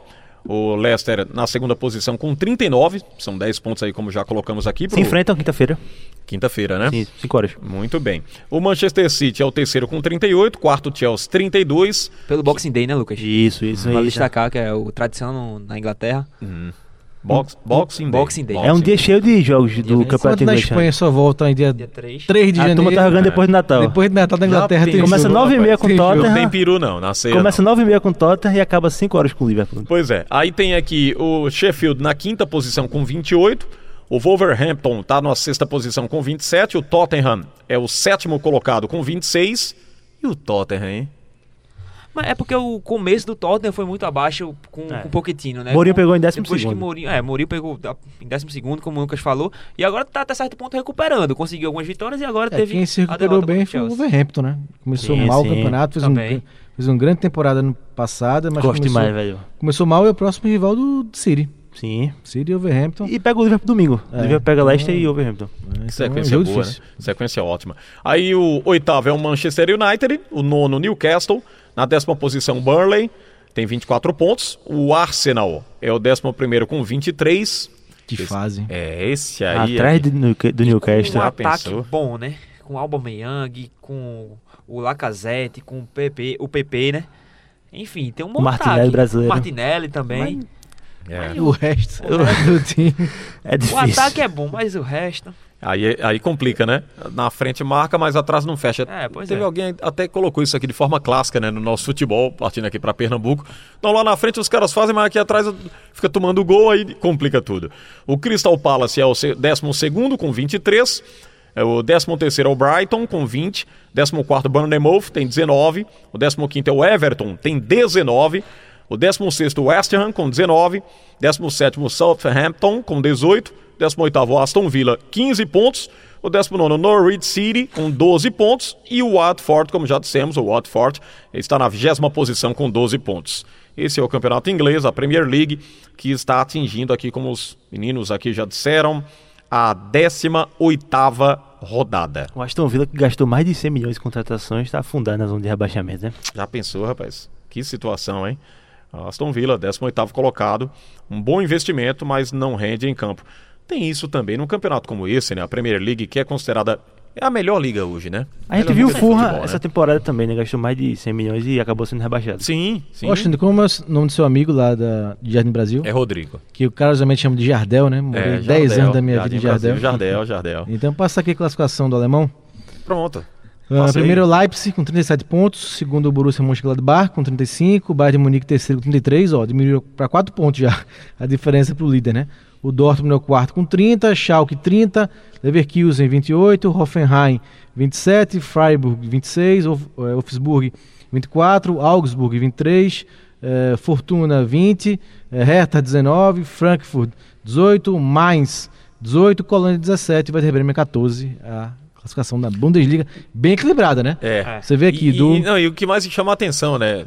o Leicester na segunda posição com 39, são 10 pontos aí, como já colocamos aqui. Se pro- enfrentam quinta-feira. Quinta-feira, né? Sim, 5 horas. Muito bem. O Manchester City é o terceiro com 38, quarto Chelsea 32, Pelo Boxing Day, né, Lucas? Isso, isso Vale aí. destacar que é o tradição no- na Inglaterra. Box, Boxing Day. Boxing Day. É um dia cheio de jogos do campeonato Enquanto na inglês. né? Espanha só volta em dia Dia 3. 3 de A janeiro. turma tá jogando depois do Natal. Depois de Natal da Inglaterra tem Começa jogo. 9 e meia com Tem jogo. Não tem Tottenham. peru não, na ceia Começa não. 9 e meia com Tottenham e acaba 5 horas com o Liverpool. Pois é. Aí tem aqui o Sheffield na quinta posição com 28. O Wolverhampton está na sexta posição com 27. O Tottenham é o sétimo colocado com 26. E o Tottenham, hein? Mas é porque o começo do Tottenham foi muito abaixo com, É. com o Pochettino, né? Mourinho Com- pegou em décimo depois segundo. Que Mourinho, é, Mourinho pegou em décimo segundo, como o Lucas falou, e agora tá até certo ponto recuperando. Conseguiu algumas vitórias e agora É, teve quem se recuperou bem foi o. Wolverhampton, né? Começou Sim, mal sim. o campeonato, fez, um, Também. fez uma grande temporada no passado, mas Gosto começou, demais, velho. começou mal e é o próximo rival do City. Sim. City e Wolverhampton. E pega o Liverpool domingo. É. O Liverpool pega Leicester e Wolverhampton. né? Então, é Sequência jogo boa, né? Sequência ótima. Aí o oitavo é o Manchester United, o nono Newcastle, na décima posição Burnley, tem 24 pontos. O Arsenal é o décimo primeiro com 23. Que Esse- fase. É, esse aí. Atrás é- do, Newca- do Com um Newcastle. ataque pensou? bom, né? Com o Aubameyang, com o Lacazette, com o PP, o PP, né? Enfim, tem um bom O Martinelli ataque. brasileiro. O Martinelli também. É. O resto o resto do time. É O difícil. ataque é bom, mas o resto... Aí, aí complica, né? Na frente marca, mas atrás não fecha. É, pois Teve é. alguém até colocou isso aqui de forma clássica, né? No nosso futebol, partindo aqui para Pernambuco. Então lá na frente os caras fazem, mas aqui atrás fica tomando gol, aí complica tudo. O Crystal Palace é o se- décimo segundo com 23. É o 13 terceiro é o Brighton com 20. 14 quarto Bournemouth tem 19. O 15 quinto é o Everton, tem 19. O 16º West Ham com 19, 17º Southampton com 18, 18º Aston Villa 15 pontos, o 19º Norwich City com 12 pontos e o Watford, como já dissemos, o Watford está na 20ª posição com 12 pontos. Esse é o campeonato inglês, a Premier League, que está atingindo aqui, como os meninos aqui já disseram, a 18ª rodada. O Aston Villa, que gastou mais de 100 milhões de contratações, está afundando na zona de rebaixamento, né? Já pensou, rapaz? Que situação, hein? Aston Villa, 18º colocado, um bom investimento, mas não rende em campo. Tem isso também num campeonato como esse, né? A Premier League, que é considerada é a melhor liga hoje, né? A gente viu o Furra futebol, essa né? temporada também, né? Gastou mais de 100 milhões e acabou sendo rebaixado. Sim, sim. Ô, Xande, como é o nome do seu amigo lá da, de Jardim Brasil? É Rodrigo. Que o cara geralmente chama de Jardel, né? Morei É, 10 Jardel, anos da minha Jardim vida em Jardel. Brasil, Jardel, Jardel. Então passa aqui a classificação do alemão. Pronto. Uh, primeiro o Leipzig com 37 pontos, segundo o Borussia Mönchengladbach com 35, o Bayern de Munique terceiro com 33, ó, diminuiu para 4 pontos já a diferença pro líder, né? O Dortmund é o quarto com 30, Schalke 30, Leverkusen 28, Hoffenheim 27, Freiburg 26, Wolf- eh, Wolfsburg 24, Augsburg 23, eh, Fortuna 20, eh, Hertha 19, Frankfurt 18, Mainz 18, Colônia 17, Werder Bremen 14. A classificação da Bundesliga bem equilibrada, né? É. Você vê aqui e, do e, não, e o que mais chama a atenção, né?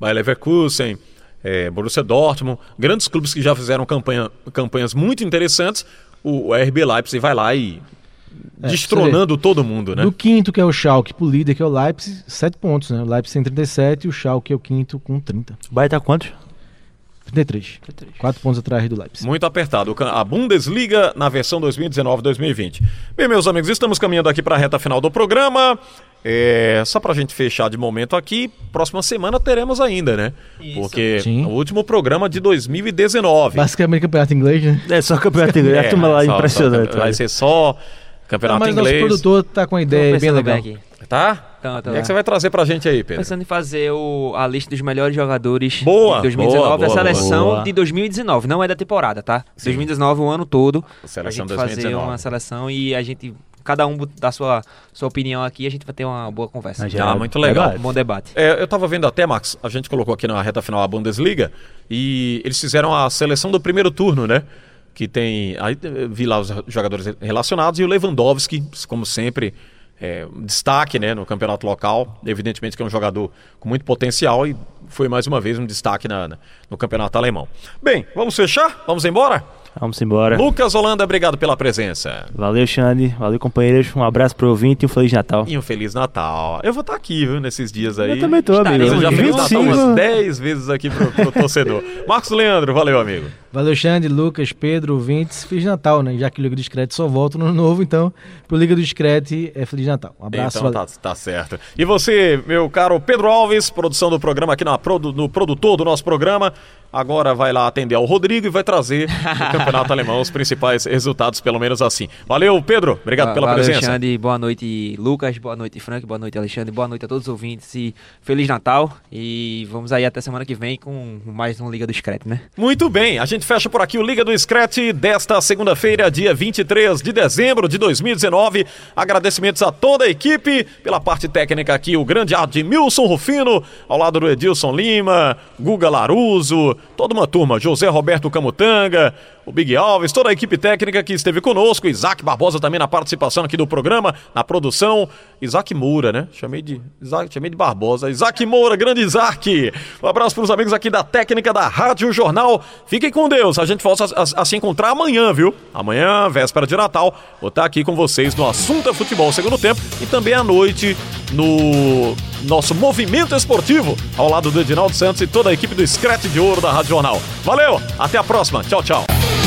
Bayer Leverkusen, é, Borussia Dortmund, grandes clubes que já fizeram campanha, campanhas muito interessantes. O, o RB Leipzig vai lá e É, destronando todo mundo, né? Do quinto, que é o Schalke, pro líder, que é o Leipzig, 7 pontos, né? O Leipzig tem 37 e o Schalke é o quinto com 30. O Bahia tá quantos? 33. 4 pontos atrás do Leipzig. Muito apertado. A Bundesliga na versão 2019-2020. Bem, meus amigos, estamos caminhando aqui para a reta final do programa. É, só para a gente fechar de momento aqui, próxima semana teremos ainda, né? Porque Sim. o último programa de 2019. Basicamente, campeonato inglês, né? É só campeonato inglês. É, a turma lá só- impressionante. só- vai ser só campeonato mas nosso inglês. produtor tá com uma ideia bem legal. aqui. Tá? Então, O que, é que você vai trazer pra gente aí, Pedro? Pensando em fazer o- a lista dos melhores jogadores Boa, de 2019 boa, da boa, seleção boa. de 2019, não é da temporada, tá? 2019 o ano todo. Seleção a gente 2019. fazer uma seleção e a gente cada um dar sua sua opinião aqui, a gente vai ter uma boa conversa. Ah, já Ah, muito legal. Um bom debate. É, eu tava vendo até, Max, a gente colocou aqui na reta final a Bundesliga e eles fizeram a seleção do primeiro turno, né? Que tem. Aí eh, vi lá os jogadores relacionados e o Lewandowski, como sempre, é, um destaque né, no campeonato local. Evidentemente que é um jogador com muito potencial e foi mais uma vez um destaque na- na- no campeonato alemão. Bem, vamos fechar? Vamos embora? Vamos embora. Lucas Holanda, obrigado pela presença. Valeu, Xande. Valeu, companheiros. Um abraço pro ouvinte e um Feliz Natal. E um Feliz Natal. Eu vou estar aqui, viu, nesses dias aí. Eu também tô, amigo. Eu já fiz Natal 25. umas 10 vezes aqui pro, pro torcedor. Marcos Leandro, valeu, amigo. Valeu, Xande, Lucas, Pedro, ouvintes. Feliz Natal, né? Já que o Liga do Discreto só volta no ano novo, então, pro Liga do Discreto é Feliz Natal. Um abraço, então valeu. tá, tá certo. E você, meu caro Pedro Alves, produção do programa aqui na, no produtor do nosso programa, agora vai lá atender ao Rodrigo e vai trazer no Campeonato Alemão os principais resultados, pelo menos assim. Valeu, Pedro. Obrigado Va- pela Valeu, presença. Alexandre. Boa noite, Lucas. Boa noite, Frank. Boa noite, Alexandre. Boa noite a todos os ouvintes. E Feliz Natal. E vamos aí até semana que vem com mais um Liga do Screte, né? Muito bem, a gente fecha por aqui o Liga do Scratch desta segunda-feira, dia 23 de dezembro de 2019. Agradecimentos a toda a equipe, pela parte técnica aqui, o grande Admilson Rufino, ao lado do Edilson Lima, Guga Laruso, toda uma turma, José Roberto Camutanga, o Big Alves, toda a equipe técnica que esteve conosco, Isaac Barbosa também na participação aqui do programa, na produção, Isaac Moura, né? Chamei de, Isaac, chamei de Barbosa, Isaac Moura, grande Isaac. Um abraço para os amigos aqui da técnica da Rádio Jornal. Fiquem com Deus, a gente volta a, a- a se encontrar amanhã, viu? Amanhã, véspera de Natal, vou estar aqui com vocês no Assunto é Futebol Segundo Tempo e também à noite no nosso movimento esportivo, ao lado do Edinaldo Santos e toda a equipe do Screte de Ouro da Rádio Jornal. Valeu, até a próxima, tchau, tchau.